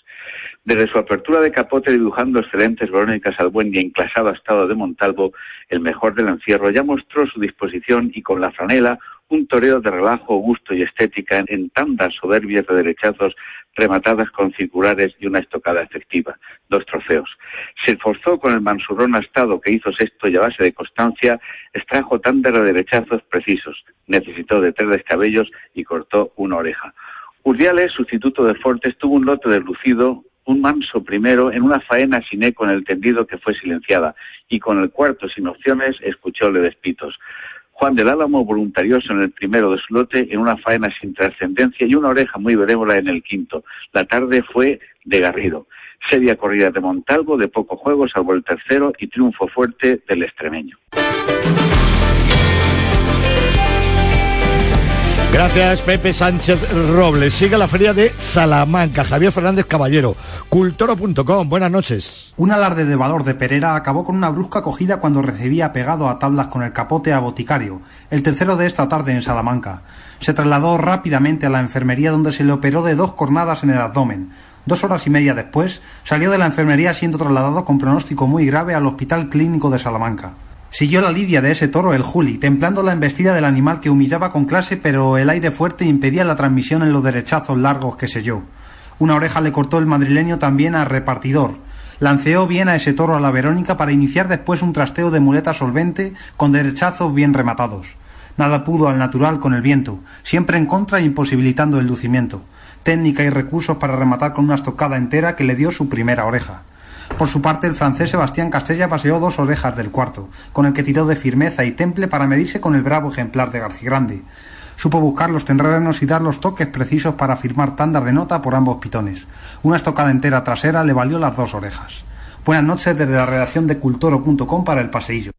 Desde su apertura de capote dibujando excelentes Verónicas Albuendia en clasado estado de Montalvo, el mejor del encierro, ya mostró su disposición y con la franela un toreo de relajo, gusto y estética en, tandas soberbias de derechazos rematadas con circulares y una estocada efectiva, dos trofeos. Se esforzó con el mansurrón astado que hizo sexto y a base de constancia extrajo tandas de derechazos precisos, necesitó de tres descabellos y cortó una oreja. Urdiales, sustituto de Fortes, tuvo un lote de lucido, un manso primero en una faena sin eco en el tendido que fue silenciada, y con el cuarto sin opciones escuchóle despitos. Juan del Álamo voluntarioso en el primero de su lote en una faena sin trascendencia y una oreja muy benévola en el quinto. La tarde fue de Garrido. Seria corrida de Montalvo, de poco juego, salvo el tercero y triunfo fuerte del extremeño. Gracias, Pepe Sánchez Robles. Sigue la feria de Salamanca. Javier Fernández Caballero, cultoro.com. Buenas noches. Un alarde de valor de Perera acabó con una brusca acogida cuando recibía pegado a tablas con el capote a Boticario, el tercero de esta tarde en Salamanca. Se trasladó rápidamente a la enfermería donde se le operó de dos cornadas en el abdomen. Dos horas y media después salió de la enfermería siendo trasladado con pronóstico muy grave al Hospital Clínico de Salamanca. Siguió la lidia de ese toro el Juli, templando la embestida del animal que humillaba con clase, pero el aire fuerte impedía la transmisión en los derechazos largos que selló. Una oreja le cortó el madrileño también a repartidor. Lanceó bien a ese toro a la Verónica para iniciar después un trasteo de muleta solvente con derechazos bien rematados. Nada pudo al natural con el viento, siempre en contra e imposibilitando el lucimiento. Técnica y recursos para rematar con una estocada entera que le dio su primera oreja. Por su parte, el francés Sebastián Castella paseó dos orejas del cuarto, con el que tiró de firmeza y temple para medirse con el bravo ejemplar de Garcigrande. Supo buscar los terrenos y dar los toques precisos para firmar tandas de nota por ambos pitones. Una estocada entera trasera le valió las dos orejas. Buenas noches desde la redacción de cultoro.com para el paseillo.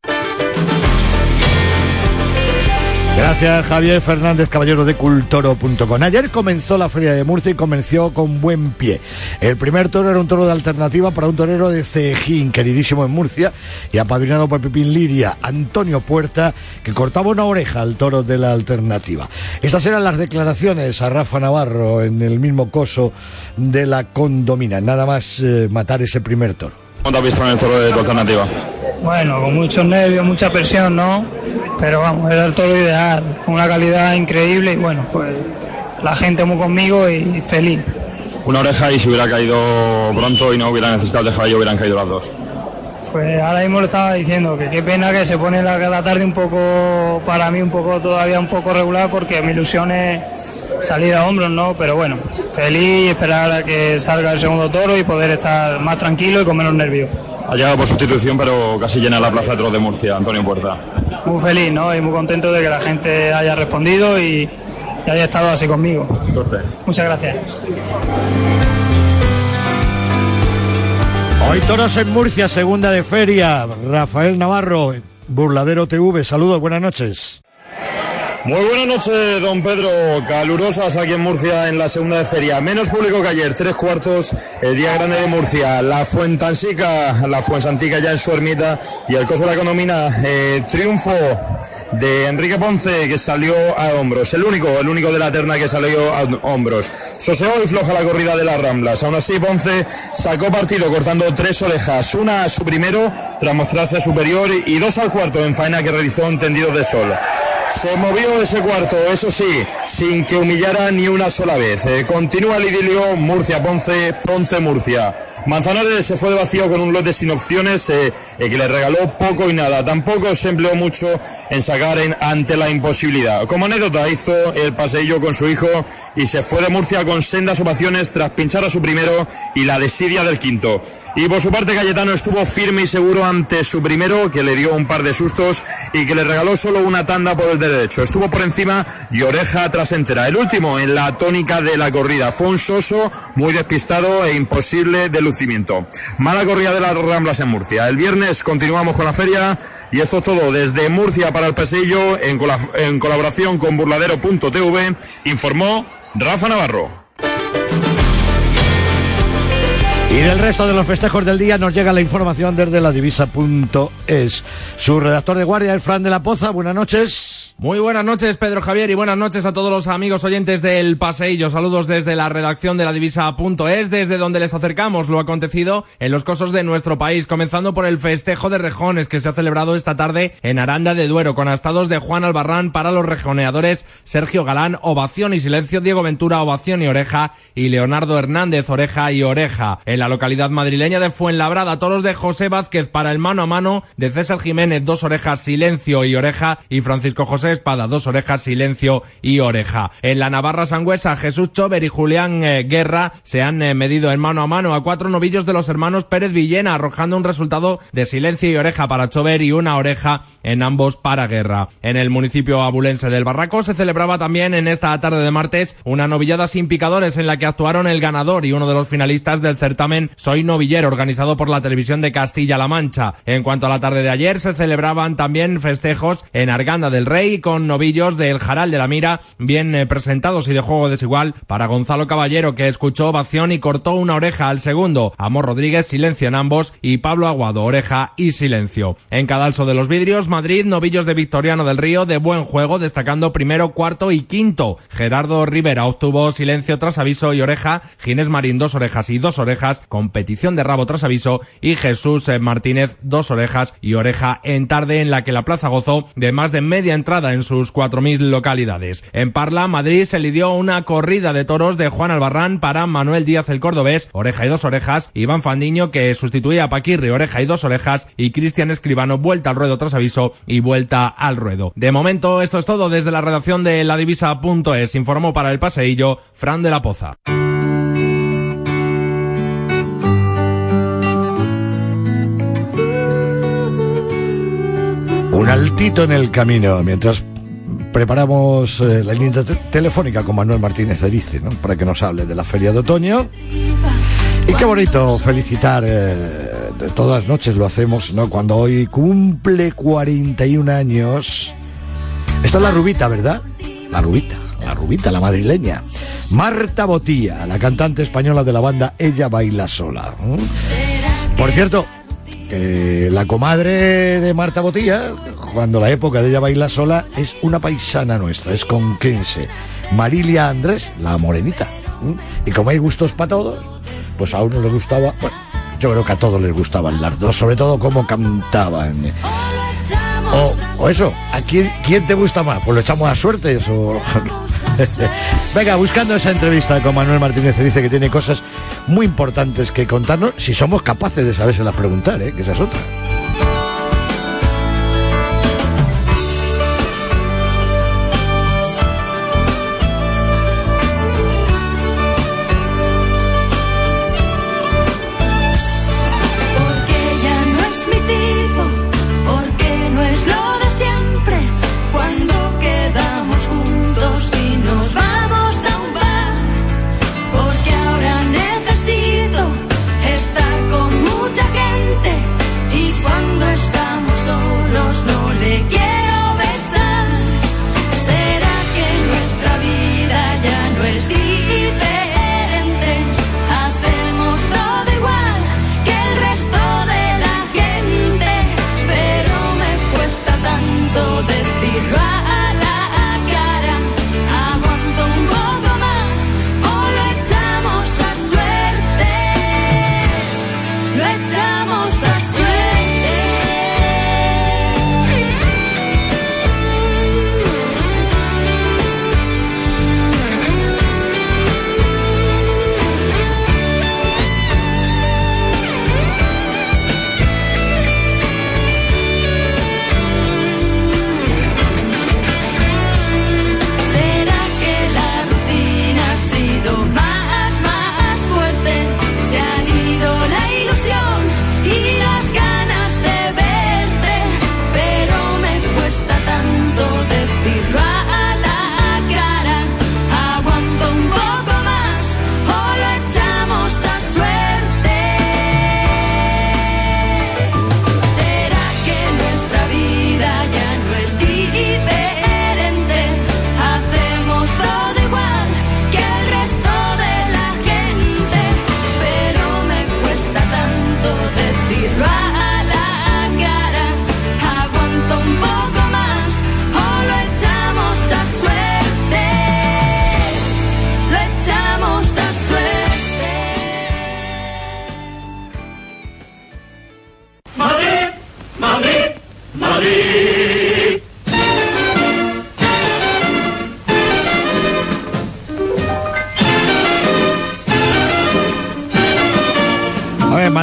Gracias, Javier Fernández Caballero de Cultoro.com. Ayer comenzó la Feria de Murcia y comenzó con buen pie. El primer toro era un toro de alternativa para un torero de Cejín, queridísimo en Murcia, y apadrinado por Pepín Liria, Antonio Puerta, que cortaba una oreja al toro de la alternativa. Estas eran las declaraciones a Rafa Navarro en el mismo coso de la condomina. Nada más eh, matar ese primer toro. ¿Cómo has visto en el toro de tu alternativa? Bueno, con muchos nervios, mucha presión, ¿no? Pero vamos, era el toro ideal, con una calidad increíble y bueno, pues la gente muy conmigo y feliz. Una oreja y si hubiera caído pronto y no hubiera necesitado el caballo, hubieran caído las dos. Pues ahora mismo lo estaba diciendo, que qué pena que se pone la, la tarde un poco, para mí un poco todavía un poco regular porque mi ilusión es salir a hombros, ¿no? Pero bueno, feliz y esperar a que salga el segundo toro y poder estar más tranquilo y con menos nervios. Ha llegado por sustitución, pero casi llena la plaza de toros de Murcia, Antonio Puerta. Muy feliz, ¿no? Y muy contento de que la gente haya respondido y, y haya estado así conmigo. Suerte. Muchas gracias. Hoy toros en Murcia, segunda de feria. Rafael Navarro, Burladero TV, saludos, buenas noches. Muy buenas noches, don Pedro. Calurosas aquí en Murcia en la segunda de feria. Menos público que ayer, tres cuartos, el día grande de Murcia. La Fuentansica, la Fuensantica ya en su ermita y el coso de la economía. eh, triunfo de Enrique Ponce que salió a hombros. El único, el único de la terna que salió a hombros. Soseó y floja la corrida de las Ramblas. Aún así, Ponce sacó partido cortando tres orejas. Una a su primero tras mostrarse superior y dos al cuarto en faena que realizó en tendidos de sol. Se movió ese cuarto, eso sí, sin que humillara ni una sola vez. Eh, continúa el idilio Murcia-Ponce, Ponce-Murcia. Manzanares se fue de vacío con un lote sin opciones eh, eh, que le regaló poco y nada. Tampoco se empleó mucho en sacar en- ante la imposibilidad. Como anécdota, hizo el paseillo con su hijo y se fue de Murcia con sendas ovaciones tras pinchar a su primero y la desidia del quinto. Y por su parte, Cayetano estuvo firme y seguro ante su primero, que le dio un par de sustos y que le regaló solo una tanda por el de derecho. Estuvo por encima y oreja tras entera. El último en la tónica de la corrida. Fue un soso muy despistado e imposible de lucimiento. Mala corrida de las Ramblas en Murcia. El viernes continuamos con la feria y esto es todo desde Murcia para el pasillo en, cola- en colaboración con burladero.tv, informó Rafa Navarro. Y del resto de los festejos del día nos llega la información desde la divisa.es. Su redactor de guardia es Fran de la Poza. Buenas noches. Muy buenas noches, Pedro Javier, y buenas noches a todos los amigos oyentes del Paseillo. Saludos desde la redacción de la divisa.es, desde donde les acercamos lo acontecido en los cosos de nuestro país, comenzando por el festejo de rejones que se ha celebrado esta tarde en Aranda de Duero, con astados de Juan Albarrán para los rejoneadores Sergio Galán, ovación y silencio, Diego Ventura, ovación y oreja, y Leonardo Hernández, oreja y oreja. La localidad madrileña de Fuenlabrada, toros de José Vázquez para el mano a mano de César Jiménez, dos orejas, silencio y oreja, y Francisco José Espada, dos orejas, silencio y oreja. En la Navarra Sangüesa, Jesús Chover y Julián eh, Guerra se han eh, medido en mano a mano a cuatro novillos de los hermanos Pérez Villena, arrojando un resultado de silencio y oreja para Chover y una oreja en ambos para Guerra. En el municipio abulense del Barraco se celebraba también en esta tarde de martes una novillada sin picadores en la que actuaron el ganador y uno de los finalistas del certamen Soy Novillero, organizado por la televisión de Castilla-La Mancha. En cuanto a la tarde de ayer, se celebraban también festejos en Arganda del Rey con novillos del Jaral de la Mira bien eh, presentados y de juego desigual para Gonzalo Caballero que escuchó ovación y cortó una oreja al segundo. Amor Rodríguez silencio en ambos y Pablo Aguado oreja y silencio. En Cadalso de los Vidrios, Madrid, novillos de Victoriano del Río de buen juego destacando primero, cuarto y quinto. Gerardo Rivera obtuvo silencio tras aviso y oreja. Ginés Marín dos orejas y dos orejas. Competición de rabo tras aviso y Jesús eh, Martínez dos orejas y oreja en tarde en la que la plaza gozó de más de media entrada en sus 4.000 localidades. En Parla, Madrid se lidió una corrida de toros de Juan Albarrán para Manuel Díaz el Cordobés, oreja y dos orejas, Iván Fandiño que sustituía a Paquirri, oreja y dos orejas, y Cristian Escribano, vuelta al ruedo tras aviso y vuelta al ruedo. De momento, esto es todo desde la redacción de la divisa.es. Informó para el paseillo Fran de la Poza. Un altito en el camino mientras preparamos eh, la línea te- telefónica con Manuel Martínez Erice, ¿no? Para que nos hable de la feria de otoño. Y qué bonito felicitar, eh, todas las noches lo hacemos, ¿no? Cuando hoy cumple 41 años. Esta es la rubita, ¿verdad? La rubita, la rubita, la madrileña. Marta Botía, la cantante española de la banda Ella Baila Sola. Por cierto, la comadre de Marta Botía, cuando la época de ella baila sola, es una paisana nuestra, es conquense. Marilia Andrés, la morenita. Y como hay gustos para todos, pues a uno le gustaba, bueno, yo creo que a todos les gustaban las dos, sobre todo cómo cantaban. O, eso, ¿a quién, te gusta más? Pues lo echamos a suertes o... Venga, buscando esa entrevista con Manuel Martínez dice que tiene cosas muy importantes que contarnos, si somos capaces de sabérselas preguntar, ¿eh? que esa es otra.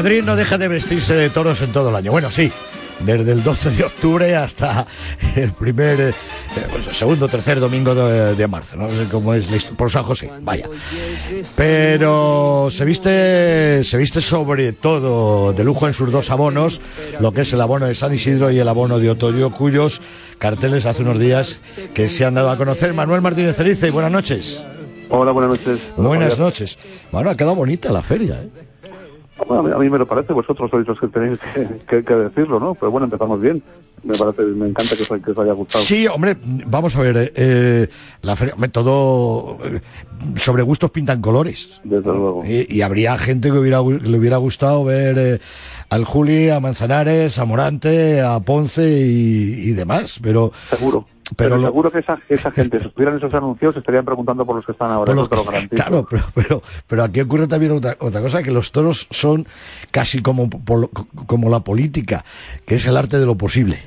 Madrid no deja de vestirse de toros en todo el año. Bueno, sí, desde el 12 de octubre hasta el primer, eh, pues, segundo, tercer domingo de, de marzo. No sé cómo es la histo- por San José, vaya. Pero se viste, se viste sobre todo de lujo en sus dos abonos, lo que es el abono de San Isidro y el abono de Otoyo, cuyos carteles hace unos días que se han dado a conocer. Manuel Martínez Cerice, buenas noches. Hola, buenas noches. Buenas noches. Bueno, ha quedado bonita la feria, ¿eh? Bueno, a, mí, me lo parece, vosotros sois los que tenéis que, que- que decirlo, ¿no? Pero bueno, empezamos bien. Me parece, me encanta que, os- que os haya gustado. Sí, hombre, vamos a ver, eh, eh, la feria, hombre, todo eh, sobre gustos pintan colores. Desde luego. Y, y habría gente que hubiera, le hubiera gustado ver eh, al Juli, a Manzanares, a Morante, a Ponce y, y demás, pero... Seguro. Pero, Pero, lo- seguro que esa, esa gente, si estuvieran esos anuncios, estarían preguntando por los que están ahora. por lo eso te lo que- claro, pero, pero, pero aquí ocurre también otra, otra cosa, que los toros son casi como, como la política, que es el arte de lo posible.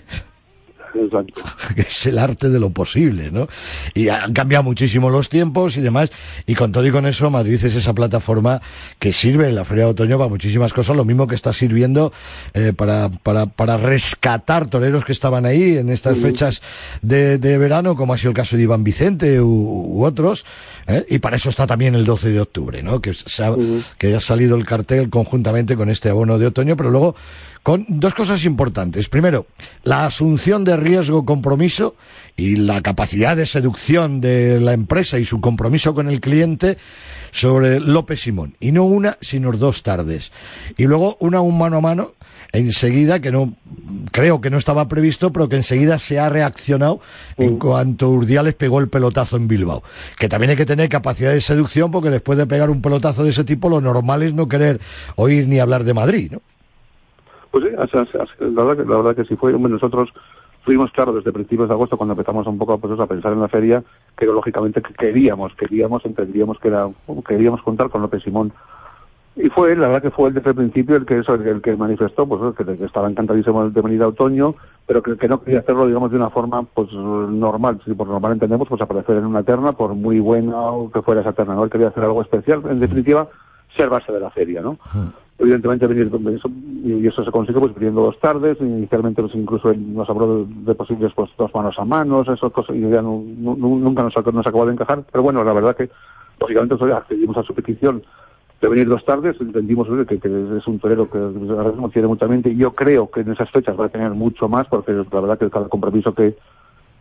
Exacto. es el arte de lo posible, ¿no? Y han cambiado muchísimo los tiempos y demás, y con todo y con eso, Madrid es esa plataforma que sirve en la Feria de Otoño para muchísimas cosas, lo mismo que está sirviendo eh, para, para, para rescatar toreros que estaban ahí en estas fechas de, de verano, como ha sido el caso de Iván Vicente u, u otros, ¿eh? y para eso está también el 12 de octubre, ¿no? Que, se ha, que ha salido el cartel conjuntamente con este abono de otoño, pero luego con dos cosas importantes. Primero, la asunción de riesgo compromiso y la capacidad de seducción de la empresa y su compromiso con el cliente sobre López Simón. Y no una, sino dos tardes. Y luego una un mano a mano enseguida, que no creo que no estaba previsto, pero que enseguida se ha reaccionado en cuanto Urdiales pegó el pelotazo en Bilbao. Que también hay que tener capacidad de seducción, porque después de pegar un pelotazo de ese tipo, lo normal es no querer oír ni hablar de Madrid, ¿no? Pues sí, la, verdad que, la verdad que sí fue. Hombre, nosotros fuimos claro desde principios de agosto, cuando empezamos un poco pues, a pensar en la feria, que lógicamente que queríamos, queríamos, entendíamos que era, queríamos contar con López Simón. Y fue, la verdad que fue él desde el principio el que eso, el, que manifestó, pues que, estaba encantadísimo de venir a otoño, pero que, no quería hacerlo, digamos, de una forma pues normal. Si por normal entendemos, pues aparecer en una terna, por muy buena que fuera esa terna, ¿no? Él quería hacer algo especial, en definitiva, ser base de la feria, ¿no? evidentemente venir eso, y eso se consigue pues viniendo dos tardes inicialmente pues, incluso nos habló de, de posibles pues dos manos a manos esas cosas y ya no, nu- nunca nos, nos acabó de encajar pero bueno la verdad que lógicamente accedimos a su petición de venir dos tardes entendimos que es un torero que ahora mismo tiene mucha mente y yo creo que en esas fechas va a tener mucho más porque la verdad que cada compromiso que,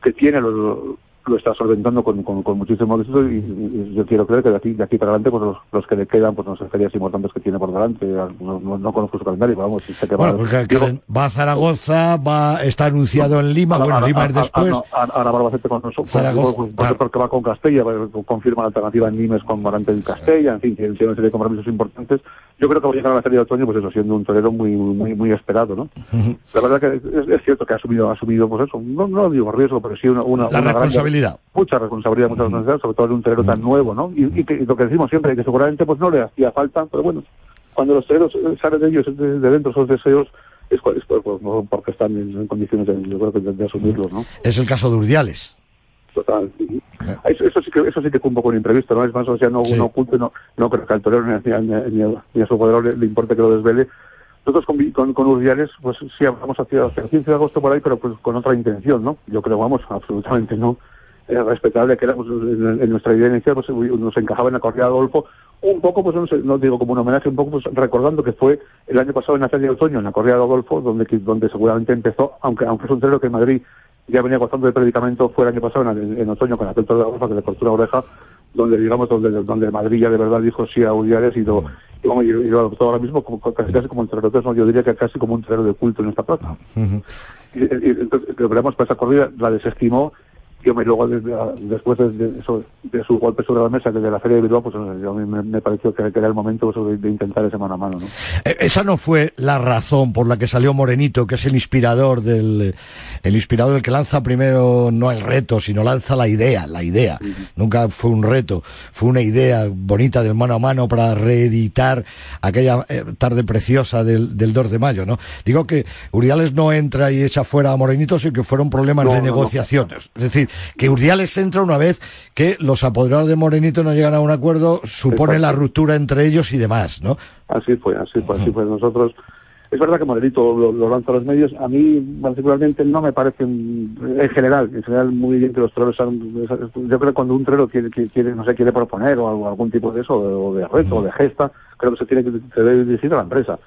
que tiene lo, lo está solventando con, con, con muchísimo éxito y, y- yo quiero creer que de aquí, de aquí para adelante pues los, los que le quedan pues no sé ferias importantes que tiene por delante no, no, no conozco su calendario pero vamos sí sé que va, Bueno, porque digo, va a Zaragoza, va está anunciado en Lima, bueno, Lima es después. ahora- ahora Barbacete con nosotros Zaragoza, pues, pues, porque va con Castella pues, confirma la alternativa en Nimes con Morante y Castella en fin tiene una serie de compromisos importantes yo creo que va a llegar a la feria de otoño pues eso siendo un torero muy muy muy esperado no la verdad que es, es cierto que ha asumido ha asumido pues eso no, no digo riesgo pero sí una, una La una gran- responsabilidad. mucha responsabilidad mucha responsabilidad sobre todo en un torero tan nuevo no y, y lo que decimos siempre que seguramente pues no le hacía falta pero bueno cuando los toreros eh, salen de ellos de, de dentro esos deseos es, es por- por- porque están en, en condiciones de, yo creo que de- de asumirlos no Es el caso de Urdiales. Total. Eso, eso sí que eso sí que fue un poco un imprevisto, ¿no? Es más, o sea, no, no oculto, no, no creo que al torero ni, a- ni, a- ni a- su jugador le, le importe que lo desvele. Nosotros con, con, con Urdiales, pues sí hablamos hacia, hacia el 15 de agosto por ahí, pero pues con otra intención, ¿no? Yo creo, vamos, absolutamente no. Era respetable que éramos en, en nuestra idea inicial, pues nos encajaba en la corrida de Adolfo, un poco, pues no, sé, no digo como un homenaje, un poco pues recordando que fue el año pasado en la feria de otoño, en la corrida de Adolfo, donde, donde seguramente empezó, aunque, aunque es un torero que en Madrid ya venía gozando de predicamento fue el año pasado en, en otoño con aquel toro de Adolfo que le cortó la oreja donde digamos donde donde Madrid ya de verdad dijo sí a Uriales y lo y, y, y lo adoptó ahora mismo como, casi casi como un torero entonces, no, yo diría que casi como un torero de culto en esta plaza. Y, y- y entonces para esa corrida la desestimó y hombre, luego de- de- después de, de eso, de su golpe sobre la mesa desde la feria de Bilbao pues yo a mí me, me pareció que, que era el momento pues, de, de intentar ese mano a mano ¿no? Eh, Esa no fue la razón por la que salió Morenito, que es el inspirador del, el inspirador el que lanza primero no el reto, sino lanza la idea, la idea. Nunca fue un reto, fue una idea bonita del mano a mano para reeditar aquella eh, tarde preciosa del, del 2 de mayo, ¿no? Digo que Uriales no entra y echa fuera a Morenito, sino que fueron problemas No, de no. negociaciones. Es decir, que Urdiales entra una vez que los apoderados de Morenito no llegan a un acuerdo, supone la ruptura entre ellos y demás, ¿no? Así fue, así fue, así fue. Nosotros, es verdad que Morenito lo, lo lanza a los medios. A mí, particularmente, no me parece, en general, en general, muy bien que los toreros sean- Yo creo que cuando un torero quiere, quiere, no sé, quiere proponer o algún tipo de eso, o de reto, o de gesta, creo que se tiene que se debe dirigir a la empresa.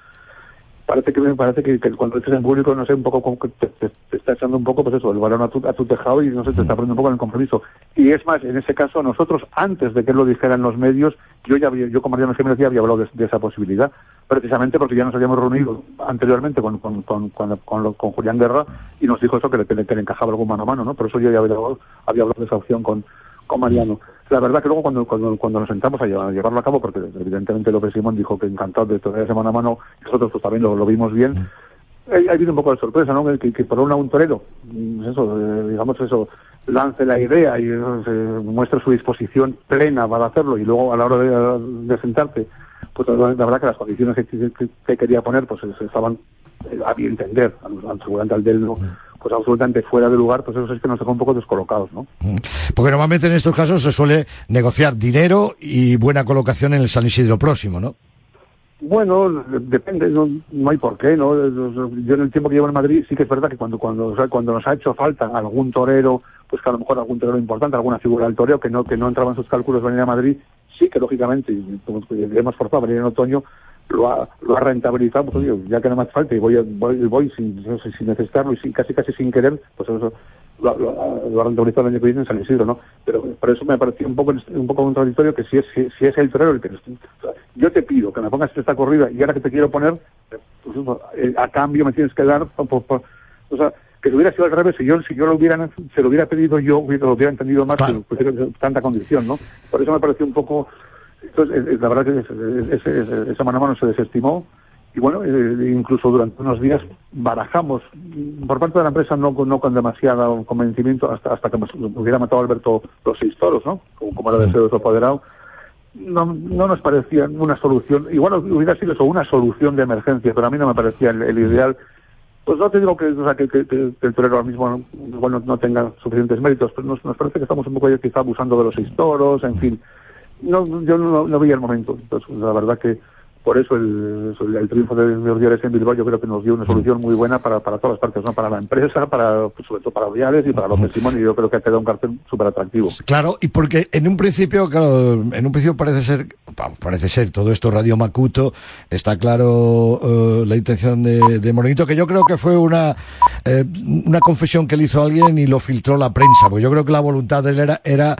Parece que me parece que, que cuando estés en público, no sé, un poco como que te, te- te está echando un poco, pues eso, el balón a tu, a tu tejado y no sé, te está poniendo un poco en el compromiso. Y es más, en ese caso, nosotros, antes de que él lo dijera en los medios, yo ya había, yo con Mariano Jiménez ya había hablado de, de esa posibilidad, precisamente porque ya nos habíamos reunido anteriormente con, con, con, con, con lo- con Julián Guerra y nos dijo eso que le, que le- encajaba algún mano a mano, ¿no? Por eso yo ya había hablado de esa opción con, con Mariano. La verdad que luego cuando, cuando, cuando nos sentamos a, llevar- a llevarlo a cabo, porque evidentemente López Simón dijo que encantado de esa mano a mano, nosotros pues también lo, lo vimos bien, ha habido un poco de sorpresa, ¿no? Que, que por un un torero, mm, eso, eh, digamos eso, lance la idea y eh, muestre su disposición plena para hacerlo y luego a la hora de, de sentarte, pues la, la verdad que las condiciones que, que- que quería poner pues estaban eh, a mi entender, al, al seguramente al del no, pues absolutamente fuera de lugar, pues eso es que nos dejó un poco descolocados, ¿no? Porque normalmente en estos casos se suele negociar dinero y buena colocación en el San Isidro próximo, ¿no? Bueno, de- depende, no, no hay por qué, ¿no? Yo en el tiempo que llevo en Madrid sí que es verdad que cuando cuando, o sea, cuando nos ha hecho falta algún torero, pues que a lo mejor algún torero importante, alguna figura del toreo que no que no entraba en sus cálculos venir a Madrid, sí que lógicamente, y como que hemos forzado a venir en otoño, lo ha, lo ha rentabilizado, pues oye, ya que no me hace falta y voy, voy, voy sin, no sé, sin necesitarlo y sin, casi casi sin querer, pues eso lo, lo- lo ha rentabilizado el año que viene en San Isidro, ¿no? Pero por eso me pareció un poco un poco contradictorio que si es si, si es el torero el que o sea, yo te pido que me pongas esta corrida y ahora que te quiero poner, pues eh, a cambio me tienes que dar, por- por- por- o sea, que hubiera sido al revés, si yo, si yo lo hubiera, se lo hubiera pedido yo, lo hubiera entendido más, que pusiera tanta condición, ¿no? Por eso me pareció un poco, entonces, la verdad que es- es- es- es- esa mano a mano se desestimó y bueno, eh, incluso durante unos días barajamos, por parte de la empresa no, con- no con demasiado convencimiento, hasta, hasta que hubiera matado Alberto los seis toros, ¿no? Como, como era deseo de su apoderado. No, no nos parecía una solución, igual hubiera sido eso, una solución de emergencia, pero a mí no me parecía el, el ideal. Pues no te digo que, o sea, que, que- el torero ahora mismo no, igual no, no tenga suficientes méritos, pero nos, nos parece que estamos un poco ya quizá abusando de los seis toros, en fin. No, yo no, no veía el momento. Entonces, la verdad que por eso el, el triunfo de, de Ordiales en Bilbao yo creo que nos dio una solución muy buena para, para todas las partes, ¿no? Para la empresa, para, pues, sobre todo para Ordiales y para Simón, y yo creo que ha quedado un cartel súper atractivo. Claro, y porque en un principio, claro, en un principio parece ser, parece ser todo esto Radio Macuto, está claro eh, la intención de, de Morenito, que yo creo que fue una, eh, una confesión que le hizo alguien y lo filtró la prensa, porque yo creo que la voluntad de él era, era